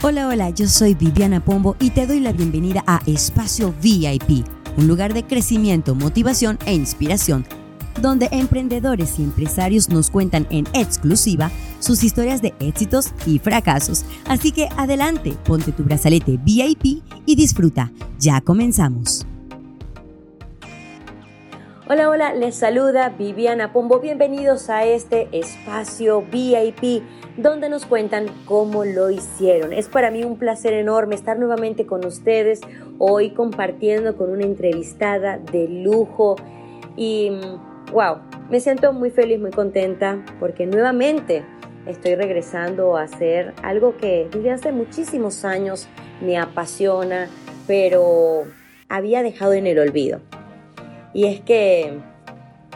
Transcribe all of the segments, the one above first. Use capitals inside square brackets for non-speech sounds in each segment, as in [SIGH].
Hola, hola, yo soy Viviana Pombo y te doy la bienvenida a Espacio VIP, un lugar de crecimiento, motivación e inspiración, donde emprendedores y empresarios nos cuentan en exclusiva sus historias de éxitos y fracasos. Así que adelante, ponte tu brazalete VIP y disfruta. Ya comenzamos. Hola, hola, les saluda Viviana Pombo. Bienvenidos a este espacio VIP donde nos cuentan cómo lo hicieron. Es para mí un placer enorme estar nuevamente con ustedes hoy compartiendo con una entrevistada de lujo y wow, me siento muy feliz, muy contenta porque nuevamente estoy regresando a hacer algo que desde hace muchísimos años me apasiona, pero había dejado en el olvido. Y es que,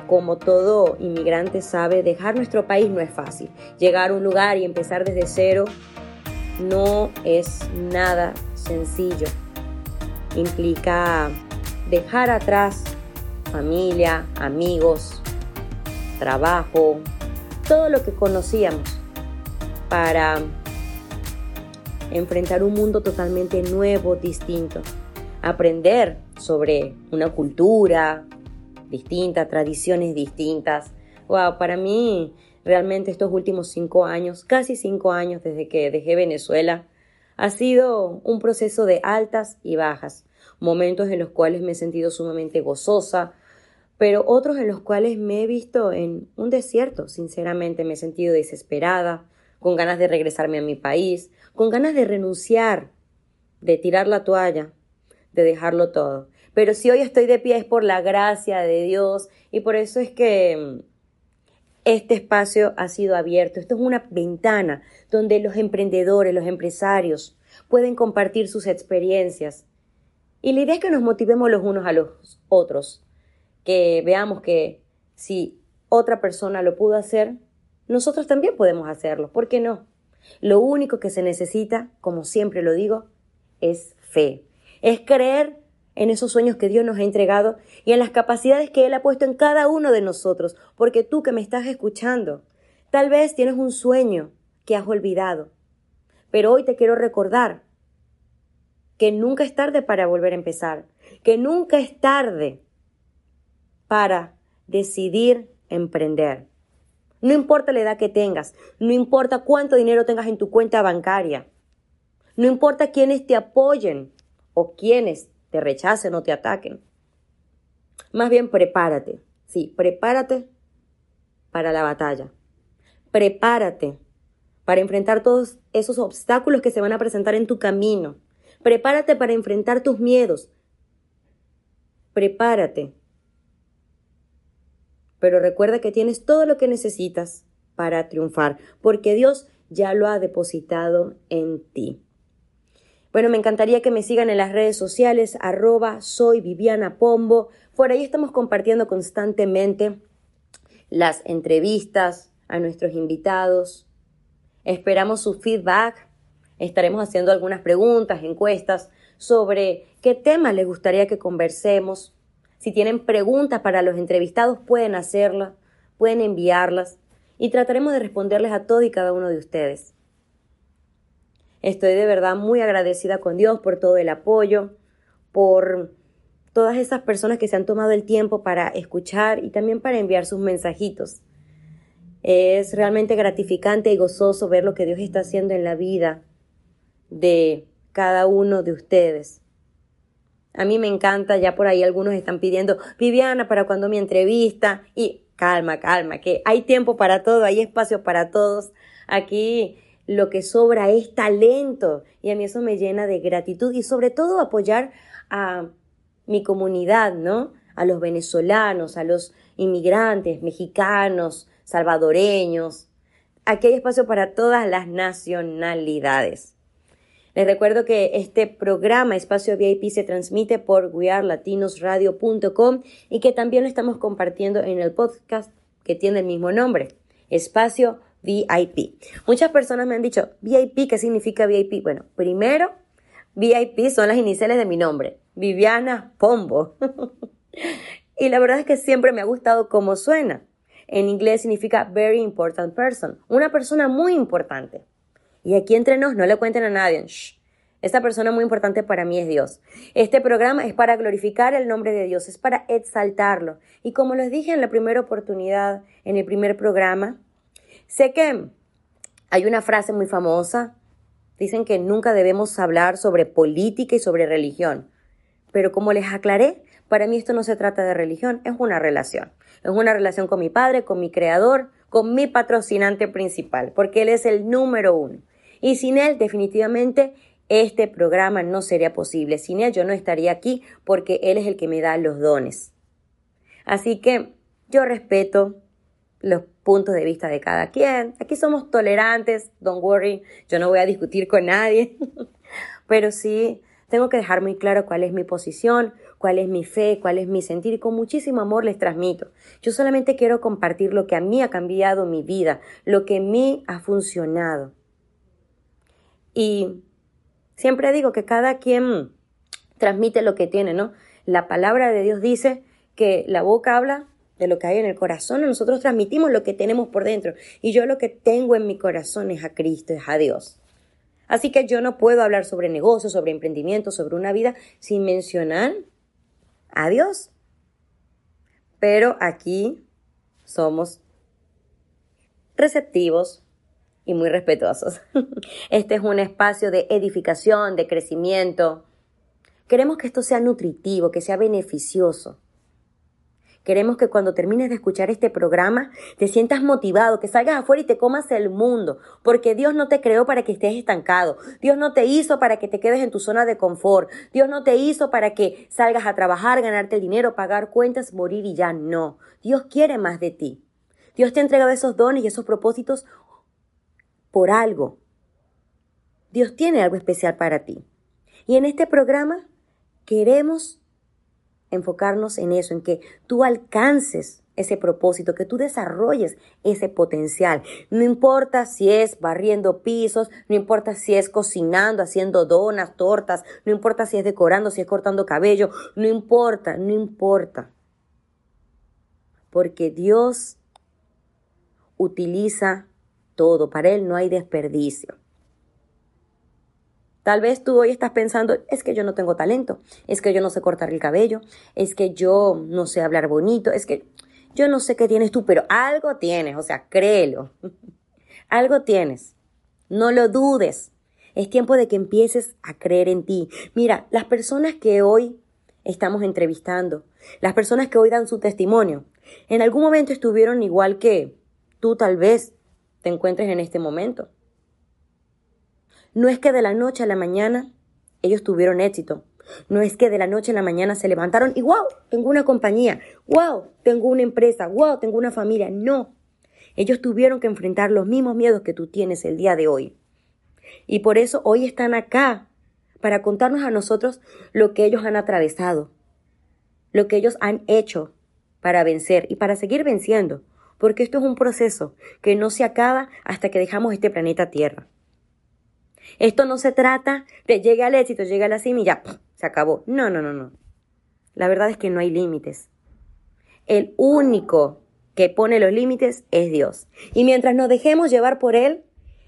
como todo inmigrante sabe, dejar nuestro país no es fácil. Llegar a un lugar y empezar desde cero no es nada sencillo. Implica dejar atrás familia, amigos, trabajo, todo lo que conocíamos para enfrentar un mundo totalmente nuevo, distinto. Aprender sobre una cultura, distintas, tradiciones distintas. Wow, para mí realmente estos últimos cinco años, casi cinco años desde que dejé Venezuela, ha sido un proceso de altas y bajas, momentos en los cuales me he sentido sumamente gozosa, pero otros en los cuales me he visto en un desierto, sinceramente me he sentido desesperada, con ganas de regresarme a mi país, con ganas de renunciar, de tirar la toalla, de dejarlo todo. Pero si hoy estoy de pie es por la gracia de Dios y por eso es que mm, este espacio ha sido abierto. Esto es una ventana donde los emprendedores, los empresarios pueden compartir sus experiencias. Y la idea es que nos motivemos los unos a los otros, que veamos que si otra persona lo pudo hacer, nosotros también podemos hacerlo. ¿Por qué no? Lo único que se necesita, como siempre lo digo, es fe. Es creer en esos sueños que Dios nos ha entregado y en las capacidades que Él ha puesto en cada uno de nosotros, porque tú que me estás escuchando, tal vez tienes un sueño que has olvidado, pero hoy te quiero recordar que nunca es tarde para volver a empezar, que nunca es tarde para decidir emprender. No importa la edad que tengas, no importa cuánto dinero tengas en tu cuenta bancaria, no importa quiénes te apoyen o quiénes te rechacen o te ataquen. Más bien prepárate, sí, prepárate para la batalla. Prepárate para enfrentar todos esos obstáculos que se van a presentar en tu camino. Prepárate para enfrentar tus miedos. Prepárate. Pero recuerda que tienes todo lo que necesitas para triunfar, porque Dios ya lo ha depositado en ti. Bueno, me encantaría que me sigan en las redes sociales, arroba soy Viviana Pombo. Por ahí estamos compartiendo constantemente las entrevistas a nuestros invitados. Esperamos su feedback. Estaremos haciendo algunas preguntas, encuestas sobre qué temas les gustaría que conversemos. Si tienen preguntas para los entrevistados, pueden hacerlas, pueden enviarlas y trataremos de responderles a todo y cada uno de ustedes. Estoy de verdad muy agradecida con Dios por todo el apoyo, por todas esas personas que se han tomado el tiempo para escuchar y también para enviar sus mensajitos. Es realmente gratificante y gozoso ver lo que Dios está haciendo en la vida de cada uno de ustedes. A mí me encanta, ya por ahí algunos están pidiendo, Viviana, para cuando mi entrevista, y calma, calma, que hay tiempo para todo, hay espacio para todos. Aquí lo que sobra es talento y a mí eso me llena de gratitud y sobre todo apoyar a mi comunidad, ¿no? A los venezolanos, a los inmigrantes, mexicanos, salvadoreños. Aquí hay espacio para todas las nacionalidades. Les recuerdo que este programa Espacio VIP se transmite por wearlatinosradio.com y que también lo estamos compartiendo en el podcast que tiene el mismo nombre, Espacio VIP. Muchas personas me han dicho, VIP, ¿qué significa VIP? Bueno, primero, VIP son las iniciales de mi nombre, Viviana Pombo. [LAUGHS] y la verdad es que siempre me ha gustado cómo suena. En inglés significa very important person, una persona muy importante. Y aquí entre nos, no le cuenten a nadie. Esta persona muy importante para mí es Dios. Este programa es para glorificar el nombre de Dios, es para exaltarlo. Y como les dije en la primera oportunidad, en el primer programa, sé que hay una frase muy famosa. Dicen que nunca debemos hablar sobre política y sobre religión. Pero como les aclaré, para mí esto no se trata de religión, es una relación. Es una relación con mi padre, con mi creador, con mi patrocinante principal, porque él es el número uno. Y sin él, definitivamente, este programa no sería posible. Sin él yo no estaría aquí porque él es el que me da los dones. Así que yo respeto los puntos de vista de cada quien. Aquí somos tolerantes, don't worry, yo no voy a discutir con nadie, [LAUGHS] pero sí tengo que dejar muy claro cuál es mi posición, cuál es mi fe, cuál es mi sentir y con muchísimo amor les transmito. Yo solamente quiero compartir lo que a mí ha cambiado mi vida, lo que a mí ha funcionado. Y Siempre digo que cada quien transmite lo que tiene, ¿no? La palabra de Dios dice que la boca habla de lo que hay en el corazón, nosotros transmitimos lo que tenemos por dentro. Y yo lo que tengo en mi corazón es a Cristo, es a Dios. Así que yo no puedo hablar sobre negocios, sobre emprendimiento, sobre una vida sin mencionar a Dios. Pero aquí somos receptivos, y muy respetuosos. [LAUGHS] Este es un espacio de edificación, de crecimiento. Queremos que esto sea nutritivo, que sea beneficioso. Queremos que cuando termines de escuchar este programa te sientas motivado, que salgas afuera y te comas el mundo, porque Dios no te creó para que estés estancado, Dios no te hizo para que te quedes en tu zona de confort, Dios no te hizo para que salgas a trabajar, ganarte el dinero, pagar cuentas, morir y ya no. Dios quiere más de ti. Dios te ha entregado esos dones y esos propósitos por algo. Dios tiene algo especial para ti. Y en este programa queremos enfocarnos en eso, en que tú alcances ese propósito, que tú desarrolles ese potencial. No importa si es barriendo pisos, no importa si es cocinando, haciendo donas, tortas, no importa si es decorando, si es cortando cabello, no importa, no importa. Porque Dios utiliza todo, para Él no hay desperdicio. Tal vez tú hoy estás pensando, es que yo no tengo talento, es que yo no sé cortar el cabello, es que yo no sé hablar bonito, es que yo no sé qué tienes tú, pero algo tienes, o sea, créelo. [LAUGHS] algo tienes. No lo dudes. Es tiempo de que empieces a creer en ti. Mira, las personas que hoy estamos entrevistando, las personas que hoy dan su testimonio, en algún momento estuvieron igual que tú tal vez, te encuentres en este momento. No es que de la noche a la mañana ellos tuvieron éxito. No es que de la noche a la mañana se levantaron y wow, tengo una compañía, wow, tengo una empresa, wow, tengo una familia. No. Ellos tuvieron que enfrentar los mismos miedos que tú tienes el día de hoy. Y por eso hoy están acá, para contarnos a nosotros lo que ellos han atravesado, lo que ellos han hecho para vencer y para seguir venciendo porque esto es un proceso que no se acaba hasta que dejamos este planeta Tierra. Esto no se trata de llegar al éxito, llegar a la cima y ya, se acabó. No, no, no, no. La verdad es que no hay límites. El único que pone los límites es Dios. Y mientras nos dejemos llevar por Él,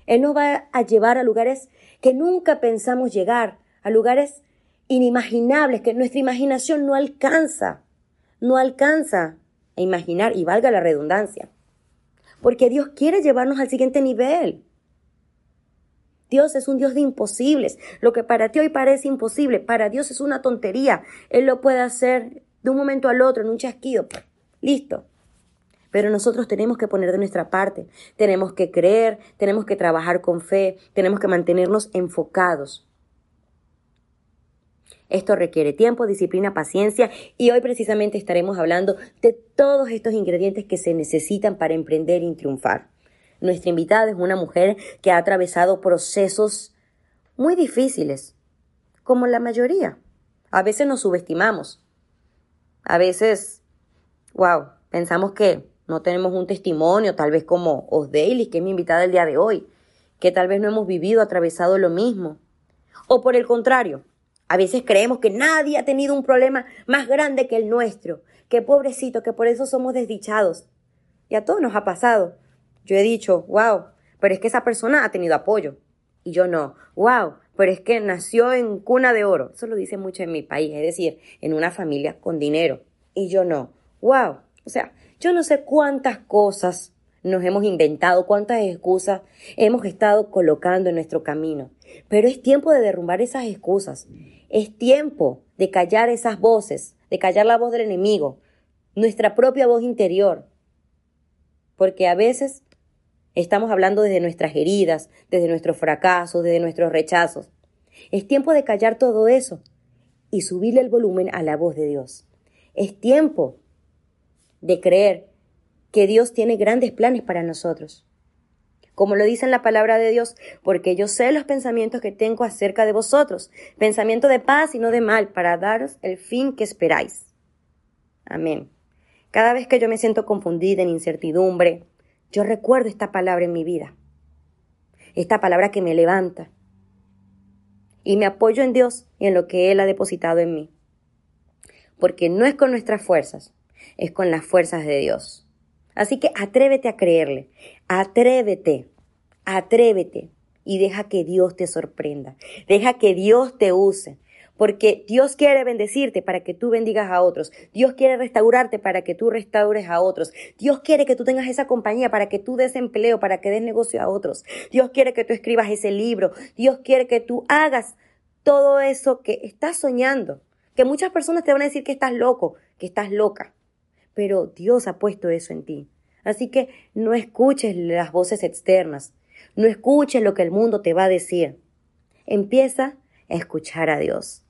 Él nos va a llevar a lugares que nunca pensamos llegar, a lugares inimaginables que nuestra imaginación no alcanza, no alcanza a imaginar, y valga la redundancia, porque Dios quiere llevarnos al siguiente nivel. Dios es un Dios de imposibles. Lo que para ti hoy parece imposible, para Dios es una tontería. Él lo puede hacer de un momento al otro, en un chasquido. Listo. Pero nosotros tenemos que poner de nuestra parte, tenemos que creer, tenemos que trabajar con fe, tenemos que mantenernos enfocados. Esto requiere tiempo, disciplina, paciencia y hoy precisamente estaremos hablando de todos estos ingredientes que se necesitan para emprender y triunfar. Nuestra invitada es una mujer que ha atravesado procesos muy difíciles, como la mayoría. A veces nos subestimamos. A veces, wow, pensamos que no tenemos un testimonio, tal vez como Osdaily, que es mi invitada el día de hoy, que tal vez no hemos vivido, atravesado lo mismo. O por el contrario, a veces creemos que nadie ha tenido un problema más grande que el nuestro, que pobrecito, que por eso somos desdichados. Y a todos nos ha pasado. Yo he dicho, wow, pero es que esa persona ha tenido apoyo. y yo no. ¡Wow! Pero es que nació en cuna de oro. Eso lo dice mucho en mi país, es decir, en una familia con dinero. Y yo no. ¡Wow! O sea, yo no sé cuántas cosas nos hemos inventado, cuántas excusas hemos estado colocando en nuestro camino. Pero es tiempo de derrumbar esas excusas. Es tiempo de callar esas voces, de callar la voz del enemigo, nuestra propia voz interior. Porque a veces estamos hablando desde nuestras heridas, desde nuestros fracasos, desde nuestros rechazos. Es tiempo de callar todo eso y subirle el volumen a la voz de Dios. Es tiempo de creer que Dios tiene grandes planes para nosotros. Como lo dice en la palabra de Dios, porque yo sé los pensamientos que tengo acerca de vosotros, pensamiento de paz y no de mal, para daros el fin que esperáis. Amén. Cada vez que yo me siento confundida en incertidumbre, yo recuerdo esta palabra en mi vida. Esta palabra que me levanta. Y me apoyo en Dios y en lo que Él ha depositado en mí. Porque no es con nuestras fuerzas, es con las fuerzas de Dios. Así que atrévete a creerle, atrévete, atrévete y deja que Dios te sorprenda, deja que Dios te use, porque Dios quiere bendecirte para que tú bendigas a otros. Dios quiere restaurarte para que tú restaures a otros. Dios quiere que tú tengas esa compañía para que tú des empleo, para que des negocio a otros. Dios quiere que tú escribas ese libro. Dios quiere que tú hagas todo eso que estás soñando. Que muchas personas te van a decir que estás loco, que estás loca pero Dios ha puesto eso en ti. Así que no escuches las voces externas, no escuches lo que el mundo te va a decir. Empieza a escuchar a Dios.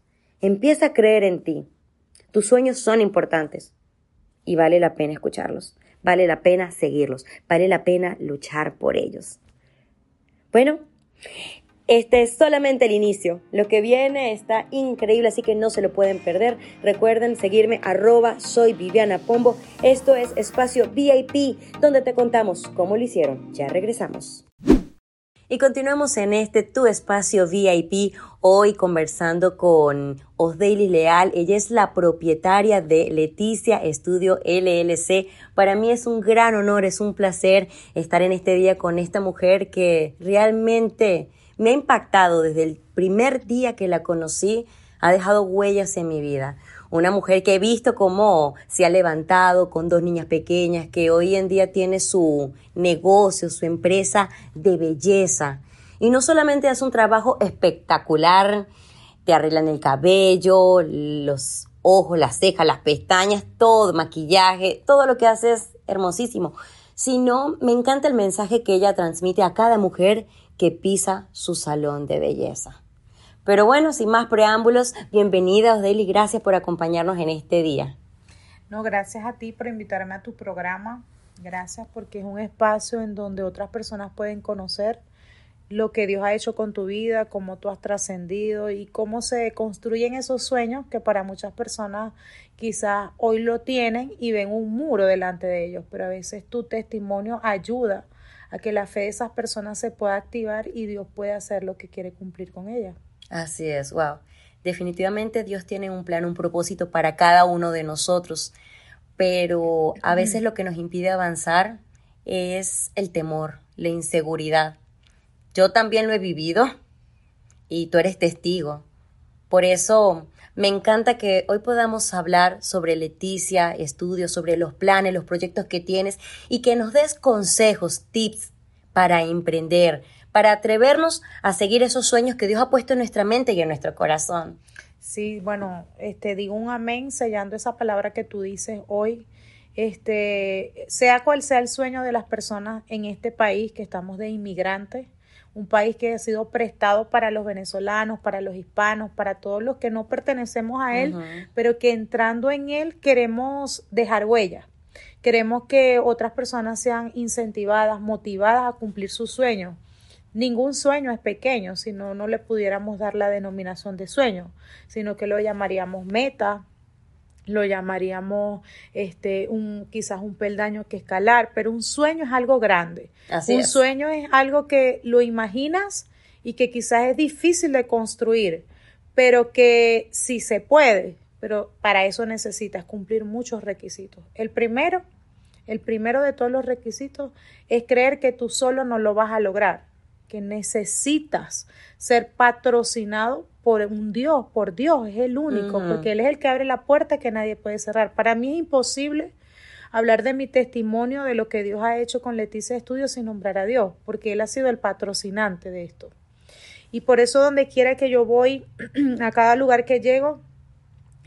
Empieza a creer en ti. Tus sueños son importantes y vale la pena escucharlos, vale la pena seguirlos, vale la pena luchar por ellos. Bueno, este es solamente el inicio. Lo que viene está increíble, así que no se lo pueden perder. Recuerden seguirme arroba soy Viviana Pombo. Esto es Espacio VIP, donde te contamos cómo lo hicieron. Ya regresamos. Y continuamos en este Tu Espacio VIP, hoy conversando con Osdaily Leal. Ella es la propietaria de Leticia Estudio LLC. Para mí es un gran honor, es un placer estar en este día con esta mujer que realmente me ha impactado desde el primer día que la conocí, ha dejado huellas en mi vida. Una mujer que he visto cómo se ha levantado con dos niñas pequeñas, que hoy en día tiene su negocio, su empresa de belleza. Y no solamente hace un trabajo espectacular, te arreglan el cabello, los ojos, las cejas, las pestañas, todo, maquillaje, todo lo que hace es hermosísimo, sino me encanta el mensaje que ella transmite a cada mujer que pisa su salón de belleza. Pero bueno, sin más preámbulos, bienvenida Osdeli, gracias por acompañarnos en este día. No, gracias a ti por invitarme a tu programa. Gracias porque es un espacio en donde otras personas pueden conocer lo que Dios ha hecho con tu vida, cómo tú has trascendido y cómo se construyen esos sueños que para muchas personas quizás hoy lo tienen y ven un muro delante de ellos, pero a veces tu testimonio ayuda a que la fe de esas personas se pueda activar y Dios pueda hacer lo que quiere cumplir con ella. Así es, wow. Definitivamente Dios tiene un plan, un propósito para cada uno de nosotros, pero a veces lo que nos impide avanzar es el temor, la inseguridad. Yo también lo he vivido y tú eres testigo. Por eso me encanta que hoy podamos hablar sobre Leticia, estudios, sobre los planes, los proyectos que tienes y que nos des consejos, tips para emprender, para atrevernos a seguir esos sueños que Dios ha puesto en nuestra mente y en nuestro corazón. Sí, bueno, este digo un amén sellando esa palabra que tú dices hoy. Este, sea cual sea el sueño de las personas en este país que estamos de inmigrantes, un país que ha sido prestado para los venezolanos, para los hispanos, para todos los que no pertenecemos a él, pero que entrando en él queremos dejar huella. Queremos que otras personas sean incentivadas, motivadas a cumplir sus sueños. Ningún sueño es pequeño, si no, no le pudiéramos dar la denominación de sueño, sino que lo llamaríamos meta, lo llamaríamos este un quizás un peldaño que escalar, pero un sueño es algo grande. un sueño es algo que lo imaginas y que quizás es difícil de construir, pero que sí se puede, pero para eso necesitas cumplir muchos requisitos. El primero, el primero de todos los requisitos es creer que tú solo no lo vas a lograr que necesitas ser patrocinado por un Dios, por Dios, es el único, porque Él es el que abre la puerta que nadie puede cerrar. Para mí es imposible hablar de mi testimonio, de lo que Dios ha hecho con Leticia Estudios sin nombrar a Dios, porque Él ha sido el patrocinante de esto. Y por eso donde quiera que yo voy, [CLEARS THROAT] a cada lugar que llego,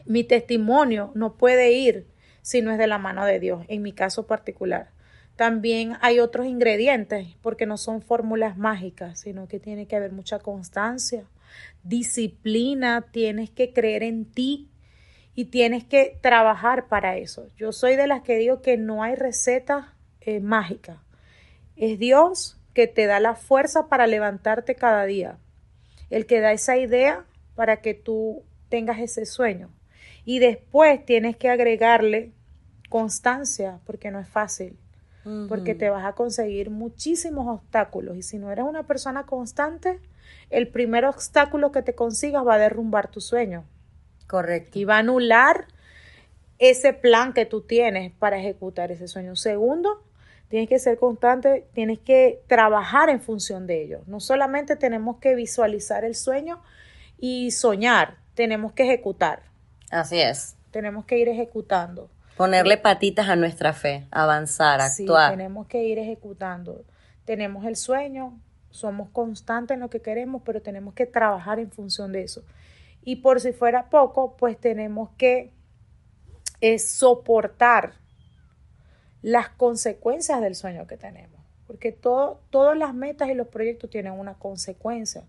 mi testimonio no puede ir si no es de la mano de Dios, en mi caso particular. También hay otros ingredientes, porque no son fórmulas mágicas, sino que tiene que haber mucha constancia, disciplina, tienes que creer en ti y tienes que trabajar para eso. Yo soy de las que digo que no hay receta eh, mágica. Es Dios que te da la fuerza para levantarte cada día, el que da esa idea para que tú tengas ese sueño. Y después tienes que agregarle constancia, porque no es fácil, porque te vas a conseguir muchísimos obstáculos. Y si no eres una persona constante, el primer obstáculo que te consigas va a derrumbar tu sueño. Correcto. Y va a anular ese plan que tú tienes para ejecutar ese sueño. Segundo, tienes que ser constante, tienes que trabajar en función de ello. No solamente tenemos que visualizar el sueño y soñar, tenemos que ejecutar. Así es. Tenemos que ir ejecutando. Ponerle patitas a nuestra fe, avanzar, actuar. Sí, tenemos que ir ejecutando. Tenemos el sueño, somos constantes en lo que queremos, pero tenemos que trabajar en función de eso. Y por si fuera poco, pues tenemos que eh, soportar las consecuencias del sueño que tenemos. Porque todo, todas las metas y los proyectos tienen una consecuencia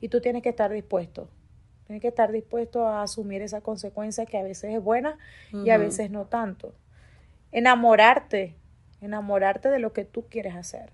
y tú tienes que estar dispuesto. Tienes que estar dispuesto a asumir esa consecuencia que a veces es buena y a veces no tanto. Enamorarte, enamorarte de lo que tú quieres hacer.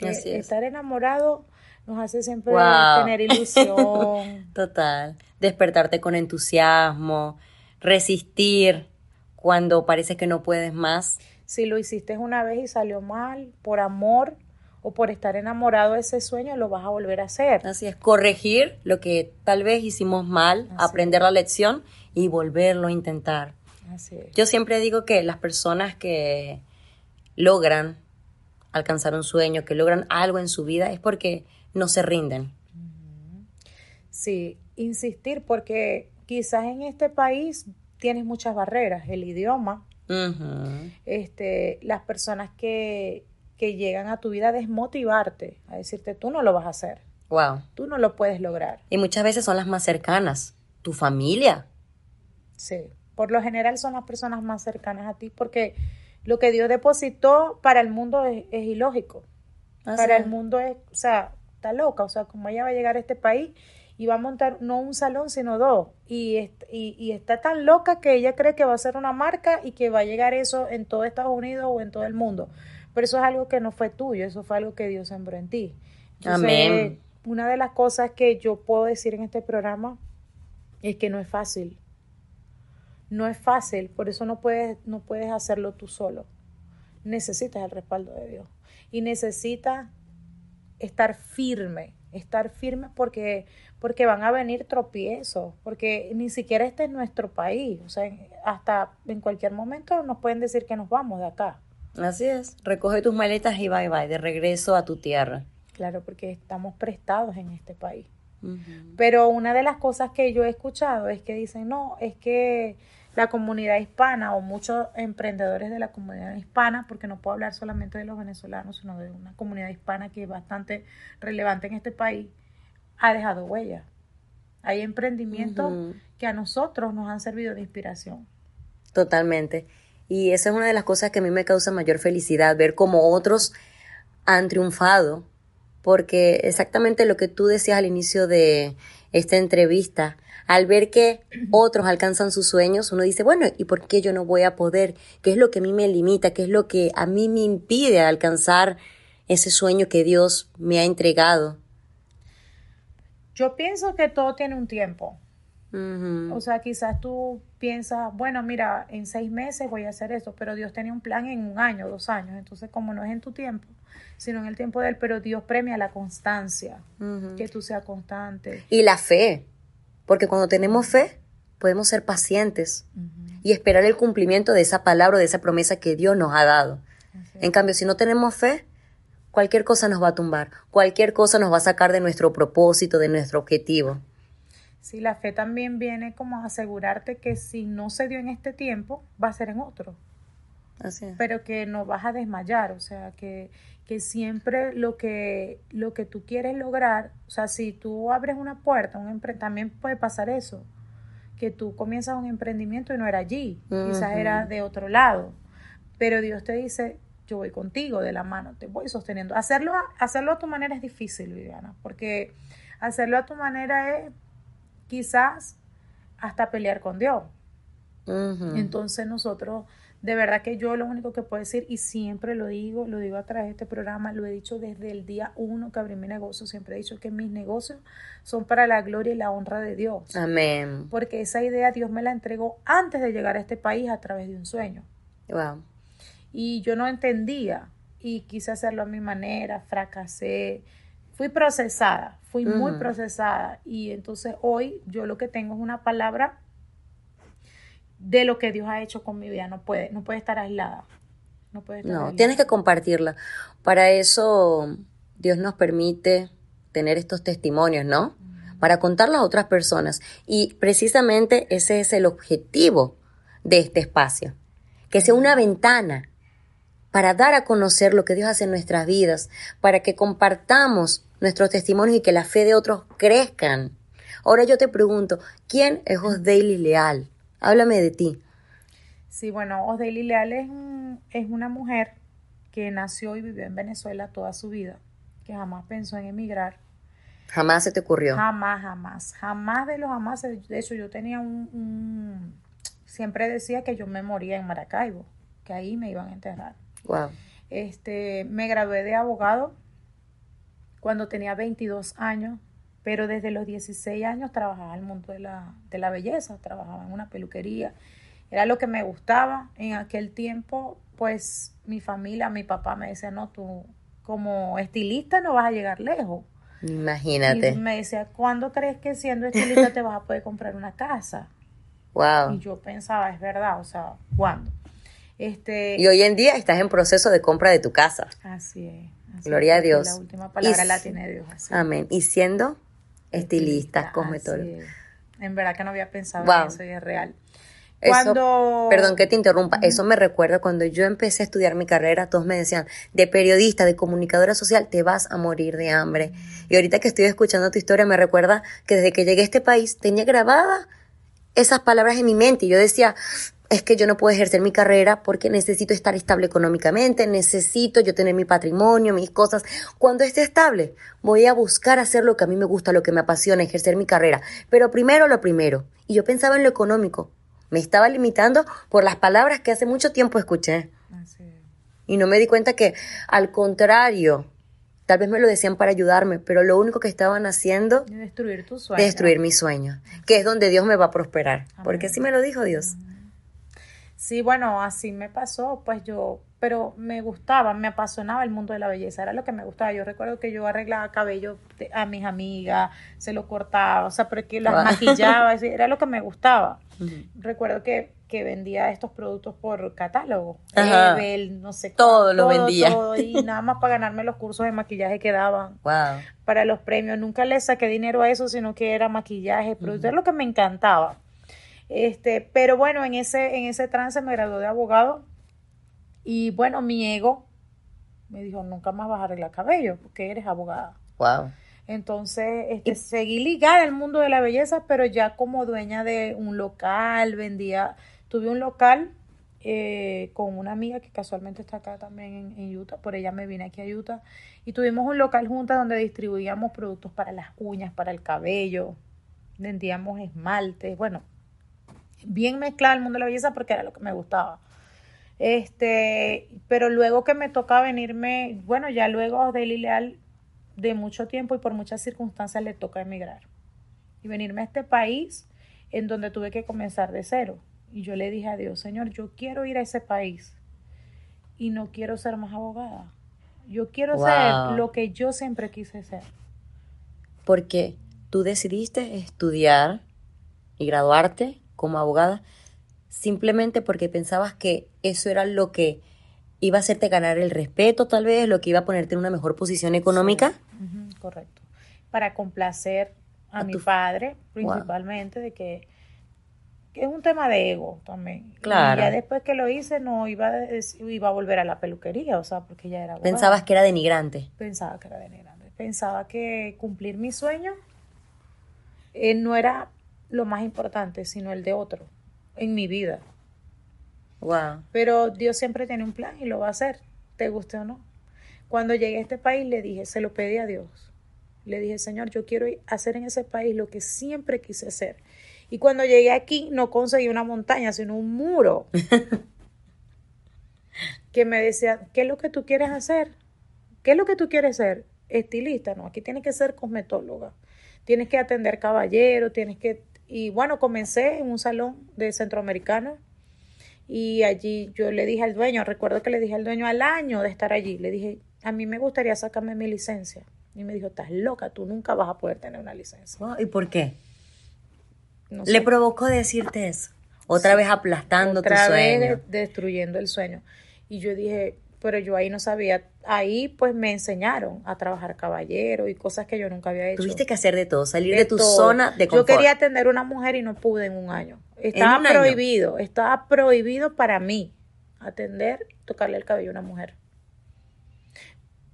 estar enamorado nos hace siempre tener ilusión. [LAUGHS] Total. Despertarte con entusiasmo, resistir cuando parece que no puedes más. Si lo hiciste una vez y salió mal, por amor o por estar enamorado de ese sueño, lo vas a volver a hacer. Así es, corregir lo que tal vez hicimos mal, aprender la lección y volverlo a intentar. Así es. Yo siempre digo que las personas que logran alcanzar un sueño, que logran algo en su vida, es porque no se rinden. Sí, insistir porque quizás en este país tienes muchas barreras, el idioma, este, las personas que, que llegan a tu vida a desmotivarte, a decirte tú no lo vas a hacer. Wow. Tú no lo puedes lograr. Y muchas veces son las más cercanas, tu familia. Sí, por lo general son las personas más cercanas a ti porque lo que Dios depositó para el mundo es, ilógico. para el mundo es, o sea, está loca, o sea, como ella va a llegar a este país y va a montar no un salón, sino dos. Y, y, está tan loca que ella cree que va a ser una marca y que va a llegar eso en todo Estados Unidos o en todo el mundo. Pero eso es algo que no fue tuyo, eso fue algo que Dios sembró en ti. Amén. Una de las cosas que yo puedo decir en este programa es que no es fácil. No es fácil, por eso no puedes, no puedes hacerlo tú solo. Necesitas el respaldo de Dios. Y necesitas estar firme, estar firme porque, porque van a venir tropiezos, porque ni siquiera este es nuestro país, o sea, hasta en cualquier momento nos pueden decir que nos vamos de acá. Así es, recoge tus maletas y bye bye, de regreso a tu tierra. Claro, porque estamos prestados en este país. Pero una de las cosas que yo he escuchado es que dicen, no, es que la comunidad hispana o muchos emprendedores de la comunidad hispana, porque no puedo hablar solamente de los venezolanos, sino de una comunidad hispana que es bastante relevante en este país, ha dejado huella. Hay emprendimientos que a nosotros nos han servido de inspiración. Totalmente. Y esa es una de las cosas que a mí me causa mayor felicidad, ver cómo otros han triunfado, porque exactamente lo que tú decías al inicio de esta entrevista, al ver que otros alcanzan sus sueños, uno dice, bueno, ¿y por qué yo no voy a poder? ¿Qué es lo que a mí me limita? ¿Qué es lo que a mí me impide alcanzar ese sueño que Dios me ha entregado? Yo pienso que todo tiene un tiempo. O sea, quizás tú piensas, bueno, mira, en seis meses voy a hacer eso, pero Dios tenía un plan en un año, dos años. Entonces, como no es en tu tiempo, sino en el tiempo de Él, pero Dios premia la constancia, que tú seas constante. Y la fe. Porque cuando tenemos fe, podemos ser pacientes y esperar el cumplimiento de esa palabra, de esa promesa que Dios nos ha dado. En cambio, si no tenemos fe, cualquier cosa nos va a tumbar, cualquier cosa nos va a sacar de nuestro propósito, de nuestro objetivo. Sí, la fe también viene como a asegurarte que si no se dio en este tiempo, va a ser en otro. Así es. Pero que no vas a desmayar, o sea, que, que siempre lo que, lo que tú quieres lograr, o sea, si tú abres una puerta, un también puede pasar eso, que tú comienzas un emprendimiento y no era allí, quizás era de otro lado, pero Dios te dice, yo voy contigo de la mano, te voy sosteniendo. Hacerlo, hacerlo a tu manera es difícil, Viviana, porque hacerlo a tu manera es quizás hasta pelear con Dios. Entonces nosotros, de verdad que yo lo único que puedo decir, y siempre lo digo, lo digo a través de este programa, lo he dicho desde el día uno que abrí mi negocio, siempre he dicho que mis negocios son para la gloria y la honra de Dios. Amén. Porque esa idea Dios me la entregó antes de llegar a este país a través de un sueño. Wow. Y yo no entendía y quise hacerlo a mi manera, fracasé, fui procesada, fui muy procesada y entonces hoy yo lo que tengo es una palabra de lo que Dios ha hecho con mi vida, no puede, no puede estar aislada. No, puede no tienes que compartirla. Para eso Dios nos permite tener estos testimonios, ¿no? Para contarlos a otras personas. Y precisamente ese es el objetivo de este espacio. Que sea una ventana para dar a conocer lo que Dios hace en nuestras vidas, para que compartamos nuestros testimonios y que la fe de otros crezcan. Ahora yo te pregunto, ¿quién es Osdaily Leal? Háblame de ti. Sí, bueno, Osdaily Leal es, es una mujer que nació y vivió en Venezuela toda su vida, que jamás pensó en emigrar. Jamás se te ocurrió. Jamás, jamás, jamás de los jamás. De hecho, yo tenía un, un, siempre decía que yo me moría en Maracaibo, que ahí me iban a enterrar. Wow. Este, me gradué de abogado cuando tenía 22 años, pero desde los 16 años trabajaba en el mundo de la, de la belleza, trabajaba en una peluquería. Era lo que me gustaba. En aquel tiempo, pues mi familia, mi papá me decía, no, tú como estilista no vas a llegar lejos. Imagínate. Y me decía, ¿cuándo crees que siendo estilista te vas a poder comprar una casa? Wow. Y yo pensaba, es verdad, o sea, ¿cuándo? Este, y hoy en día estás en proceso de compra de tu casa. Así es. Gloria a Dios. La última palabra la tiene Dios. Amén. Y siendo estilista, estilista En verdad que no había pensado en eso y es real. Cuando... perdón que te interrumpa, eso me recuerda cuando yo empecé a estudiar mi carrera, todos me decían, de periodista, de comunicadora social, te vas a morir de hambre. Y ahorita que estoy escuchando tu historia, me recuerda que desde que llegué a este país tenía grabada esas palabras en mi mente y yo decía, es que yo no puedo ejercer mi carrera porque necesito estar estable económicamente, necesito yo tener mi patrimonio, mis cosas. Cuando esté estable, voy a buscar hacer lo que a mí me gusta, lo que me apasiona, ejercer mi carrera. Pero primero lo primero. Y yo pensaba en lo económico. Me estaba limitando por las palabras que hace mucho tiempo escuché. Y no me di cuenta que, al contrario, tal vez me lo decían para ayudarme, pero lo único que estaban haciendo... Destruir tu sueño. Destruir mi sueño, que es donde Dios me va a prosperar. Porque así me lo dijo Dios. Sí, bueno, así me pasó, pues yo, pero me gustaba, me apasionaba el mundo de la belleza, era lo que me gustaba. Yo recuerdo que yo arreglaba cabello a mis amigas, se lo cortaba, o sea, pero que las maquillaba, era lo que me gustaba. Recuerdo que, que, vendía estos productos por catálogo, Evel, no sé todo lo vendía. Todo, y nada más para ganarme los cursos de maquillaje que daban. Wow. Para los premios, nunca le saqué dinero a eso, sino que era maquillaje, producto, era lo que me encantaba. Este, pero bueno, en ese, en ese trance me gradué de abogado y bueno, mi ego me dijo, nunca más vas a arreglar cabello porque eres abogada. Wow. Entonces, este, seguí ligada al mundo de la belleza, pero ya como dueña de un local, vendía, tuve un local eh, con una amiga que casualmente está acá también en, en, Utah, por ella me vine aquí a Utah, y tuvimos un local juntas donde distribuíamos productos para las uñas, para el cabello, vendíamos esmaltes, bueno, bien mezclada el mundo de la belleza porque era lo que me gustaba. Este, pero luego que me toca venirme, bueno, ya luego de Leal de mucho tiempo y por muchas circunstancias le toca emigrar. Y venirme a este país en donde tuve que comenzar de cero. Y yo le dije a Dios, Señor, yo quiero ir a ese país y no quiero ser más abogada. Yo quiero ser lo que yo siempre quise ser. Porque tú decidiste estudiar y graduarte como abogada simplemente porque pensabas que eso era lo que iba a hacerte ganar el respeto, tal vez, lo que iba a ponerte en una mejor posición económica. correcto. Para complacer a, mi padre, principalmente, de que, es un tema de ego también. Claro. Y ya después que lo hice, no iba a, iba a volver a la peluquería, o sea, porque ya era. Pensabas que era denigrante. Pensaba que era denigrante. Pensaba que cumplir mi sueño eh, no era lo más importante, sino el de otro en mi vida. Wow. Pero Dios siempre tiene un plan y lo va a hacer, te guste o no. Cuando llegué a este país le dije, se lo pedí a Dios. Le dije, Señor, yo quiero hacer en ese país lo que siempre quise hacer. Y cuando llegué aquí no conseguí una montaña, sino un muro. [LAUGHS] que me decía, ¿qué es lo que tú quieres hacer? ¿Qué es lo que tú quieres ser? Estilista, no, aquí tienes que ser cosmetóloga. Tienes que atender caballeros, tienes que... Y bueno, comencé en un salón de centroamericana y allí yo le dije al dueño, recuerdo que le dije al dueño al año de estar allí, le dije, a mí me gustaría sacarme mi licencia. Y me dijo, estás loca, tú nunca vas a poder tener una licencia. ¿Y por qué? ¿Le provocó decirte eso? Otra vez aplastando Otra tu vez sueño. destruyendo el sueño. Y yo dije, pero yo ahí no sabía. Ahí pues me enseñaron a trabajar caballero y cosas que yo nunca había hecho. Tuviste que hacer de todo, salir de, tu zona de confort. Yo quería atender una mujer y no pude en un año. Estaba prohibido, estaba prohibido para mí atender, tocarle el cabello a una mujer.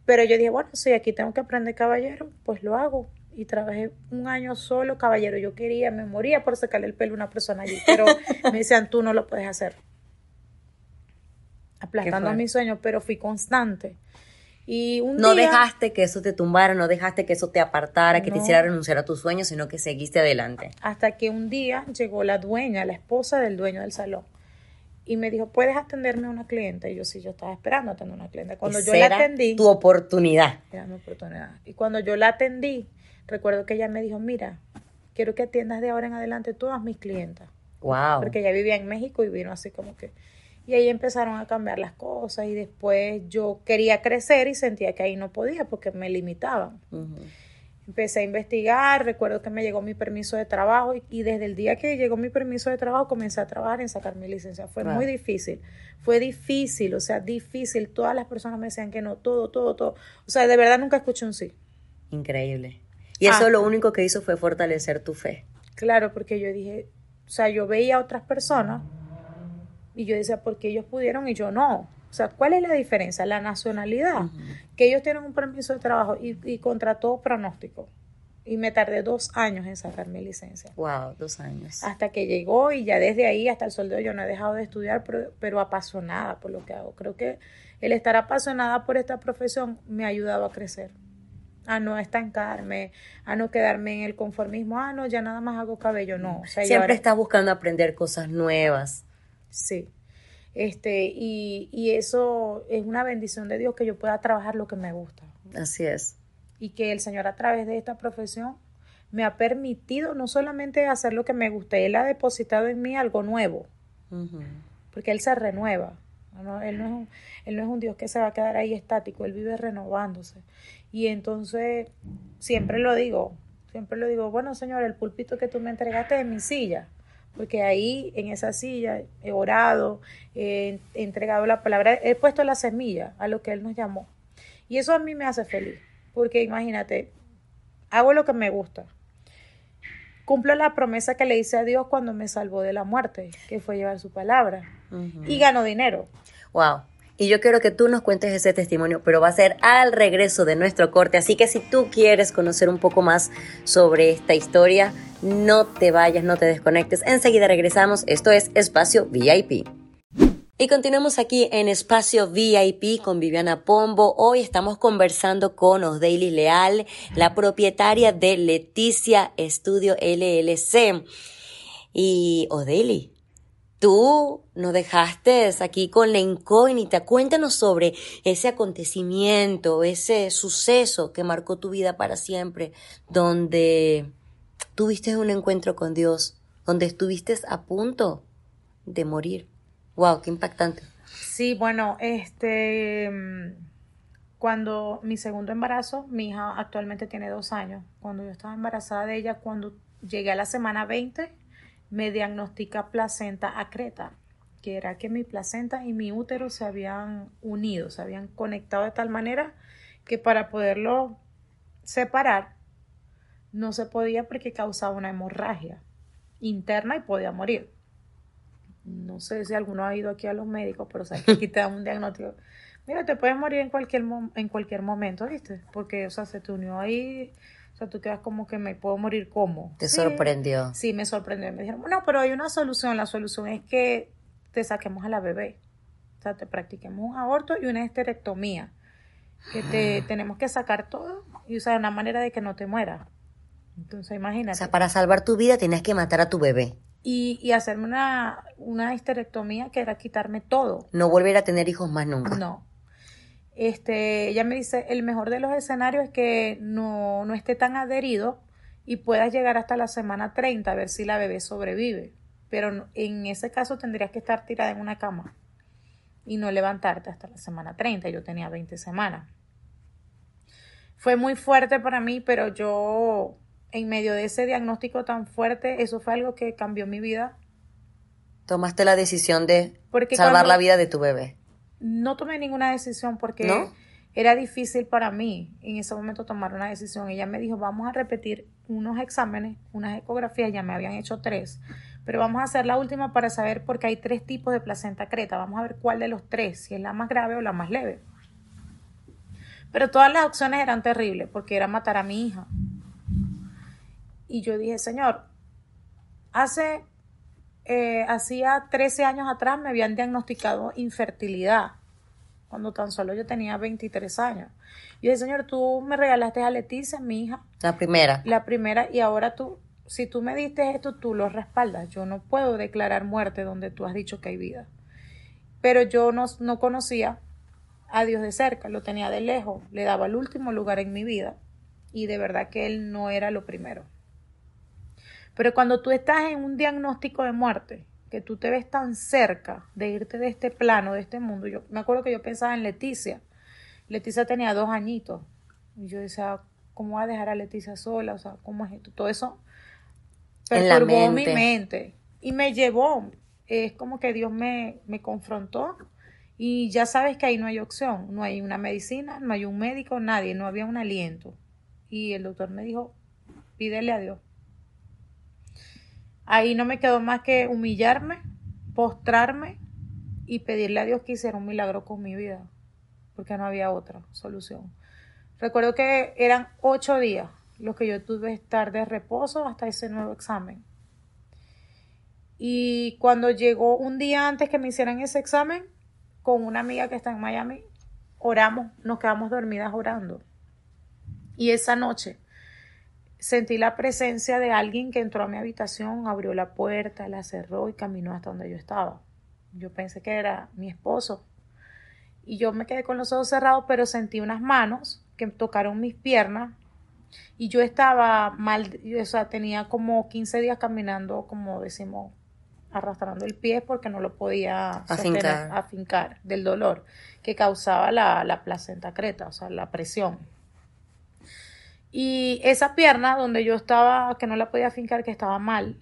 Pero yo dije, bueno, si aquí tengo que aprender caballero, pues lo hago. Y trabajé un año solo caballero. Yo quería, me moría por sacarle el pelo a una persona allí, pero [LAUGHS] me decían, tú no lo puedes hacer. Aplastando a mi sueño, pero fui constante. Y un no dejaste que eso te tumbara, no dejaste que eso te apartara, que te hiciera renunciar a tus sueños, sino que seguiste adelante. Hasta que un día llegó la dueña, la esposa del dueño del salón y me dijo, ¿puedes atenderme a una cliente? Y yo sí, yo estaba esperando atender a una cliente. Cuando yo la atendí... Tu oportunidad. Era mi oportunidad. Y cuando yo la atendí, recuerdo que ella me dijo, mira, quiero que atiendas de ahora en adelante todas mis clientas. Wow. Porque ella vivía en México y vino así como que... Y ahí empezaron a cambiar las cosas y después yo quería crecer y sentía que ahí no podía porque me limitaban empecé a investigar, recuerdo que me llegó mi permiso de trabajo y, desde el día que llegó mi permiso de trabajo comencé a trabajar en sacar mi licencia. Fue muy difícil, fue difícil, o sea, difícil. Todas las personas me decían que no, todo, todo, todo. O sea, de verdad nunca escuché un sí. Increíble. Y eso ah. lo único que hizo fue fortalecer tu fe. Claro, porque yo dije, o sea, yo veía a otras personas y yo decía, ¿por qué ellos pudieron y yo no? O sea, ¿cuál es la diferencia? La nacionalidad. Que ellos tienen un permiso de trabajo y, y contra todo pronóstico. Y me tardé dos años en sacar mi licencia. Wow, dos años. Hasta que llegó y ya desde ahí hasta el sol de hoy yo no he dejado de estudiar, pero, apasionada por lo que hago. Creo que el estar apasionada por esta profesión me ha ayudado a crecer, a no estancarme, a no quedarme en el conformismo, ah, no, ya nada más hago cabello, no. Siempre estás buscando aprender cosas nuevas. Sí, este, y, y eso es una bendición de Dios que yo pueda trabajar lo que me gusta. Así es. Y que el Señor a través de esta profesión me ha permitido no solamente hacer lo que me gusta, Él ha depositado en mí algo nuevo, porque Él se renueva. Él, no es un, él no es un Dios que se va a quedar ahí estático, Él vive renovándose. Y entonces, siempre lo digo, siempre lo digo, bueno Señor, el púlpito que tú me entregaste es mi silla porque ahí en esa silla he orado, he entregado la palabra, he puesto la semilla a lo que Él nos llamó. Y eso a mí me hace feliz, porque imagínate, hago lo que me gusta. Cumplo la promesa que le hice a Dios cuando me salvó de la muerte, que fue llevar su palabra. Y gano dinero. Wow. Y yo quiero que tú nos cuentes ese testimonio, pero va a ser al regreso de nuestro corte. Así que si tú quieres conocer un poco más sobre esta historia, no te vayas, no te desconectes. Enseguida regresamos. Esto es Espacio VIP. Y continuamos aquí en Espacio VIP con Viviana Pombo. Hoy estamos conversando con Osdaily Leal, la propietaria de Leticia Estudio LLC. Y Osdaily, tú nos dejaste aquí con la incógnita. Cuéntanos sobre ese acontecimiento, ese suceso que marcó tu vida para siempre, donde tuviste un encuentro con Dios, donde estuviste a punto de morir. Wow, qué impactante. Sí, bueno, este cuando mi segundo embarazo, mi hija actualmente tiene dos años. Cuando yo estaba embarazada de ella, cuando llegué a la semana 20, me diagnostica placenta acreta. que era que mi placenta y mi útero se habían unido, se habían conectado de tal manera que para poderlo separar no se podía porque causaba una hemorragia interna y podía morir. No sé si alguno ha ido aquí a los médicos, pero sabes que aquí te dan un diagnóstico. Mira, te puedes morir en cualquier, en cualquier momento, ¿viste? Porque, o sea, se te unió ahí, o sea, tú quedas como que me puedo morir como. ¿Te sorprendió? Sí, me sorprendió. Me dijeron, bueno, pero hay una solución. La solución es que te saquemos a la bebé. O sea, te practiquemos un aborto y una esterectomía. Que te tenemos que sacar todo y usar una manera de que no te muera. Entonces, imagínate. O sea, para salvar tu vida tienes que matar a tu bebé. Y, y hacerme una, una histerectomía que era quitarme todo. No volver a tener hijos más nunca. No. Este, ella me dice, el mejor de los escenarios es que no, no esté tan adherido y puedas llegar hasta la semana 30 a ver si la bebé sobrevive. Pero en ese caso tendrías que estar tirada en una cama y no levantarte hasta la semana 30. Yo tenía 20 semanas. Fue muy fuerte para mí, pero yo en medio de ese diagnóstico tan fuerte, eso fue algo que cambió mi vida. Tomaste la decisión de salvar la vida de tu bebé. No tomé ninguna decisión porque era difícil para mí en ese momento tomar una decisión. Ella me dijo, vamos a repetir unos exámenes, unas ecografías, ya me habían hecho tres, pero vamos a hacer la última para saber porque hay tres tipos de placenta creta. Vamos a ver cuál de los tres, si es la más grave o la más leve. Pero todas las opciones eran terribles porque era matar a mi hija. Y yo dije, Señor, hace, eh, hacía 13 años atrás me habían diagnosticado infertilidad, cuando tan solo yo tenía 23 años. Yo dije, Señor, tú me regalaste a Leticia, mi hija. La primera. La primera, y ahora tú, si tú me diste esto, tú lo respaldas. Yo no puedo declarar muerte donde tú has dicho que hay vida. Pero yo no, no conocía a Dios de cerca, lo tenía de lejos, le daba el último lugar en mi vida y de verdad que Él no era lo primero. Pero cuando tú estás en un diagnóstico de muerte, que tú te ves tan cerca de irte de este plano, de este mundo, yo me acuerdo que yo pensaba en Leticia. Leticia tenía dos añitos. Y yo decía, ¿cómo va a dejar a Leticia sola? O sea, ¿cómo es esto? Todo eso perturbó mi mente. Y me llevó. Es como que Dios me, me confrontó. Y ya sabes que ahí no hay opción. No hay una medicina, no hay un médico, nadie. No había un aliento. Y el doctor me dijo, pídele a Dios. Ahí no me quedó más que humillarme, postrarme y pedirle a Dios que hiciera un milagro con mi vida, porque no había otra solución. Recuerdo que eran ocho días los que yo tuve estar de reposo hasta ese nuevo examen. Y cuando llegó un día antes que me hicieran ese examen, con una amiga que está en Miami, oramos, nos quedamos dormidas orando. Y esa noche sentí la presencia de alguien que entró a mi habitación, abrió la puerta, la cerró y caminó hasta donde yo estaba. Yo pensé que era mi esposo. Y yo me quedé con los ojos cerrados, pero sentí unas manos que tocaron mis piernas. Y yo estaba mal, o sea, tenía como 15 días caminando, como decimos, arrastrando el pie porque no lo podía afincar, afincar del dolor que causaba la, la placenta creta, o sea, la presión. Y esa pierna donde yo estaba, que no la podía fincar, que estaba mal,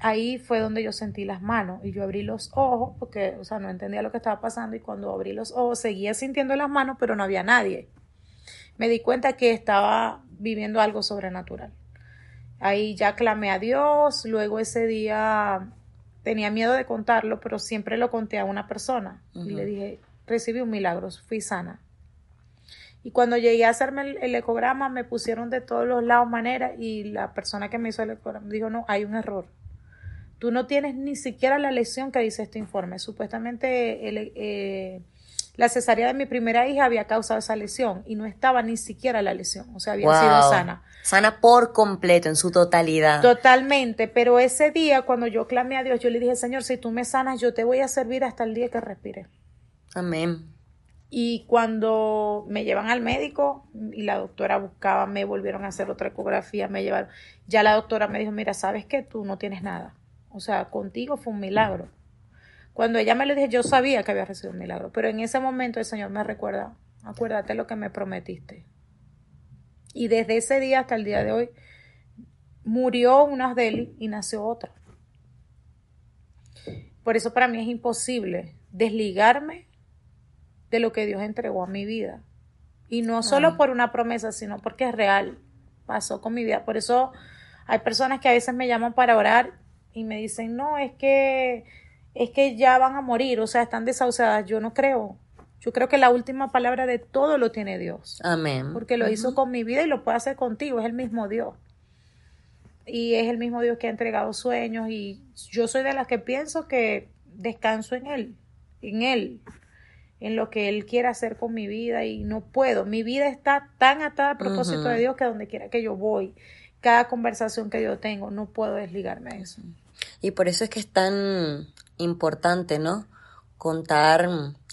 ahí fue donde yo sentí las manos y yo abrí los ojos porque, o sea, no entendía lo que estaba pasando y cuando abrí los ojos seguía sintiendo las manos, pero no había nadie. Me di cuenta que estaba viviendo algo sobrenatural. Ahí ya clamé a Dios, luego ese día tenía miedo de contarlo, pero siempre lo conté a una persona y le dije, recibí un milagro, fui sana. Y cuando llegué a hacerme el, ecograma, me pusieron de todos los lados maneras y la persona que me hizo el ecograma dijo, no, hay un error. Tú no tienes ni siquiera la lesión que dice este informe. Supuestamente eh, la cesárea de mi primera hija había causado esa lesión y no estaba ni siquiera la lesión, o sea, había sido sana. Sana por completo, en su totalidad. Totalmente, pero ese día cuando yo clamé a Dios, yo le dije, Señor, si tú me sanas, yo te voy a servir hasta el día que respire. Amén. Y cuando me llevan al médico y la doctora buscaba, me volvieron a hacer otra ecografía, me llevaron, ya la doctora me dijo, mira, sabes que tú no tienes nada. O sea, contigo fue un milagro. Cuando ella me lo dije, yo sabía que había recibido un milagro, pero en ese momento el Señor me recuerda, acuérdate lo que me prometiste. Y desde ese día hasta el día de hoy, murió una de él y nació otra Por eso para mí es imposible desligarme de lo que Dios entregó a mi vida. Y no solo por una promesa, sino porque es real. Pasó con mi vida. Por eso hay personas que a veces me llaman para orar y me dicen, no, es que, es que ya van a morir, o sea, están desahuciadas. Yo no creo. Yo creo que la última palabra de todo lo tiene Dios. Amén. Porque lo hizo con mi vida y lo puede hacer contigo. Es el mismo Dios. Y es el mismo Dios que ha entregado sueños. Y yo soy de las que pienso que descanso en Él. En Él en lo que Él quiere hacer con mi vida y no puedo. Mi vida está tan atada al propósito de Dios que donde quiera que yo voy, cada conversación que yo tengo, no puedo desligarme de eso. Y por eso es que es tan importante, ¿no? Contar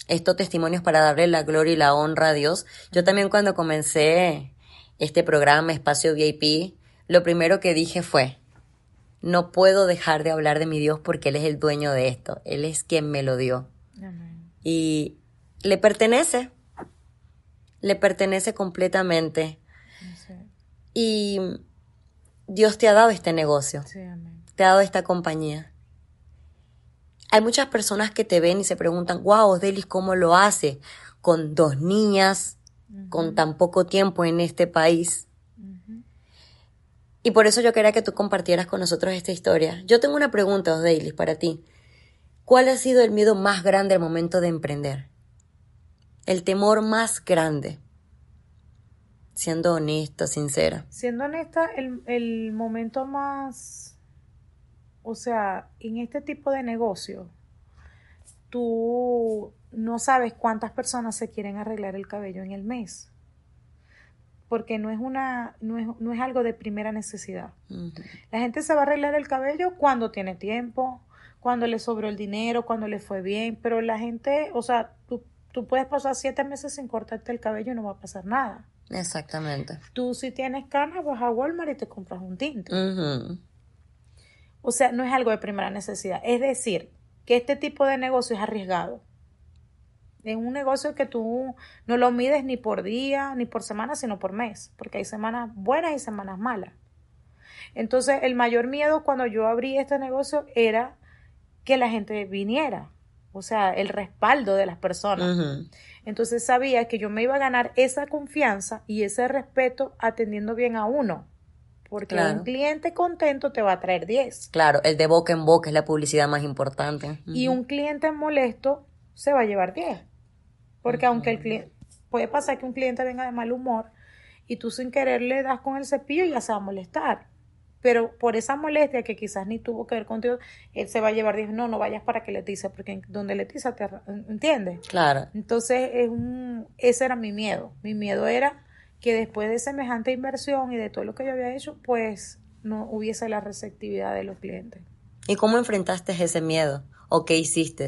estos testimonios para darle la gloria y la honra a Dios. Yo también cuando comencé este programa, Espacio VIP, lo primero que dije fue, no puedo dejar de hablar de mi Dios porque Él es el dueño de esto, Él es quien me lo dio. Y le pertenece, le pertenece completamente. Y Dios te ha dado este negocio, te ha dado esta compañía. Hay muchas personas que te ven y se preguntan, wow, Delis, ¿cómo lo hace? Con dos niñas, con tan poco tiempo en este país. Y por eso yo quería que tú compartieras con nosotros esta historia. Yo tengo una pregunta, Osdeilis, para ti. ¿Cuál ha sido el miedo más grande al momento de emprender? El temor más grande? Siendo honesta, sincera. Siendo honesta, el, el momento más, o sea, en este tipo de negocio, tú no sabes cuántas personas se quieren arreglar el cabello en el mes. Porque no es una, no es, no es algo de primera necesidad. La gente se va a arreglar el cabello cuando tiene tiempo, cuando le sobró el dinero, cuando le fue bien, pero la gente, o sea, tú Tú puedes pasar siete meses sin cortarte el cabello y no va a pasar nada. Exactamente. Tú si tienes canas vas a Walmart y te compras un tinte. O sea, no es algo de primera necesidad. Es decir, que este tipo de negocio es arriesgado. Es un negocio que tú no lo mides ni por día, ni por semana, sino por mes, porque hay semanas buenas y semanas malas. Entonces, el mayor miedo cuando yo abrí este negocio era que la gente viniera o sea, el respaldo de las personas. Entonces sabía que yo me iba a ganar esa confianza y ese respeto atendiendo bien a uno. Porque un cliente contento te va a traer 10. Claro, el de boca en boca es la publicidad más importante. Y un cliente molesto se va a llevar 10. Porque aunque el cliente, puede pasar que un cliente venga de mal humor y tú sin querer le das con el cepillo y ya se va a molestar pero por esa molestia que quizás ni tuvo que ver contigo, él se va a llevar, dice, no, no vayas para que Leticia, porque donde Leticia te, ¿entiendes? Claro. Entonces, es un, ese era mi miedo. Mi miedo era que después de semejante inversión y de todo lo que yo había hecho, pues no hubiese la receptividad de los clientes. ¿Y cómo enfrentaste ese miedo? ¿O qué hiciste?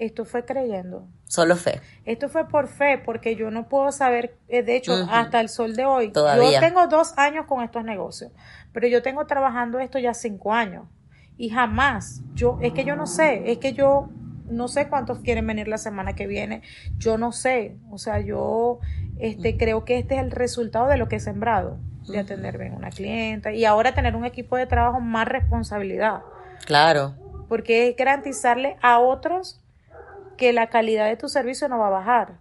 Esto fue creyendo. Solo fe. Esto fue por fe, porque yo no puedo saber, eh, de hecho, hasta el sol de hoy. Todavía. Yo tengo dos años con estos negocios, pero yo tengo trabajando esto ya cinco años. Y jamás, yo, es que yo no sé, es que yo no sé cuántos quieren venir la semana que viene. Yo no sé. O sea, yo este, creo que este es el resultado de lo que he sembrado, de atender bien a una clienta y ahora tener un equipo de trabajo más responsabilidad. Claro. Porque es garantizarle a otros que la calidad de tu servicio no va a bajar.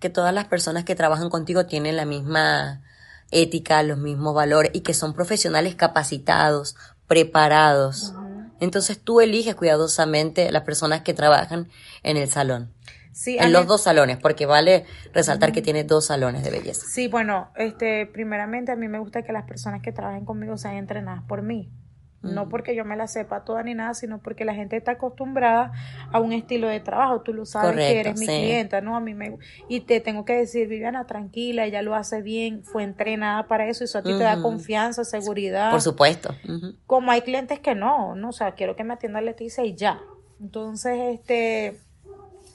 Que todas las personas que trabajan contigo tienen la misma ética, los mismos valores y que son profesionales capacitados, preparados. Entonces tú eliges cuidadosamente las personas que trabajan en el salón. Sí, en los dos salones, porque vale resaltar que tiene dos salones de belleza. Sí, bueno, este, primeramente a mí me gusta que las personas que trabajen conmigo sean entrenadas por mí. No porque yo me la sepa toda ni nada, sino porque la gente está acostumbrada a un estilo de trabajo. Tú lo sabes que eres mi clienta, ¿no? A mí me... Y te tengo que decir, Viviana, tranquila, ella lo hace bien, fue entrenada para eso, eso a ti te da confianza, seguridad. Por supuesto. Como hay clientes que no, ¿no? O sea, quiero que me atienda Leticia y ya. Entonces, este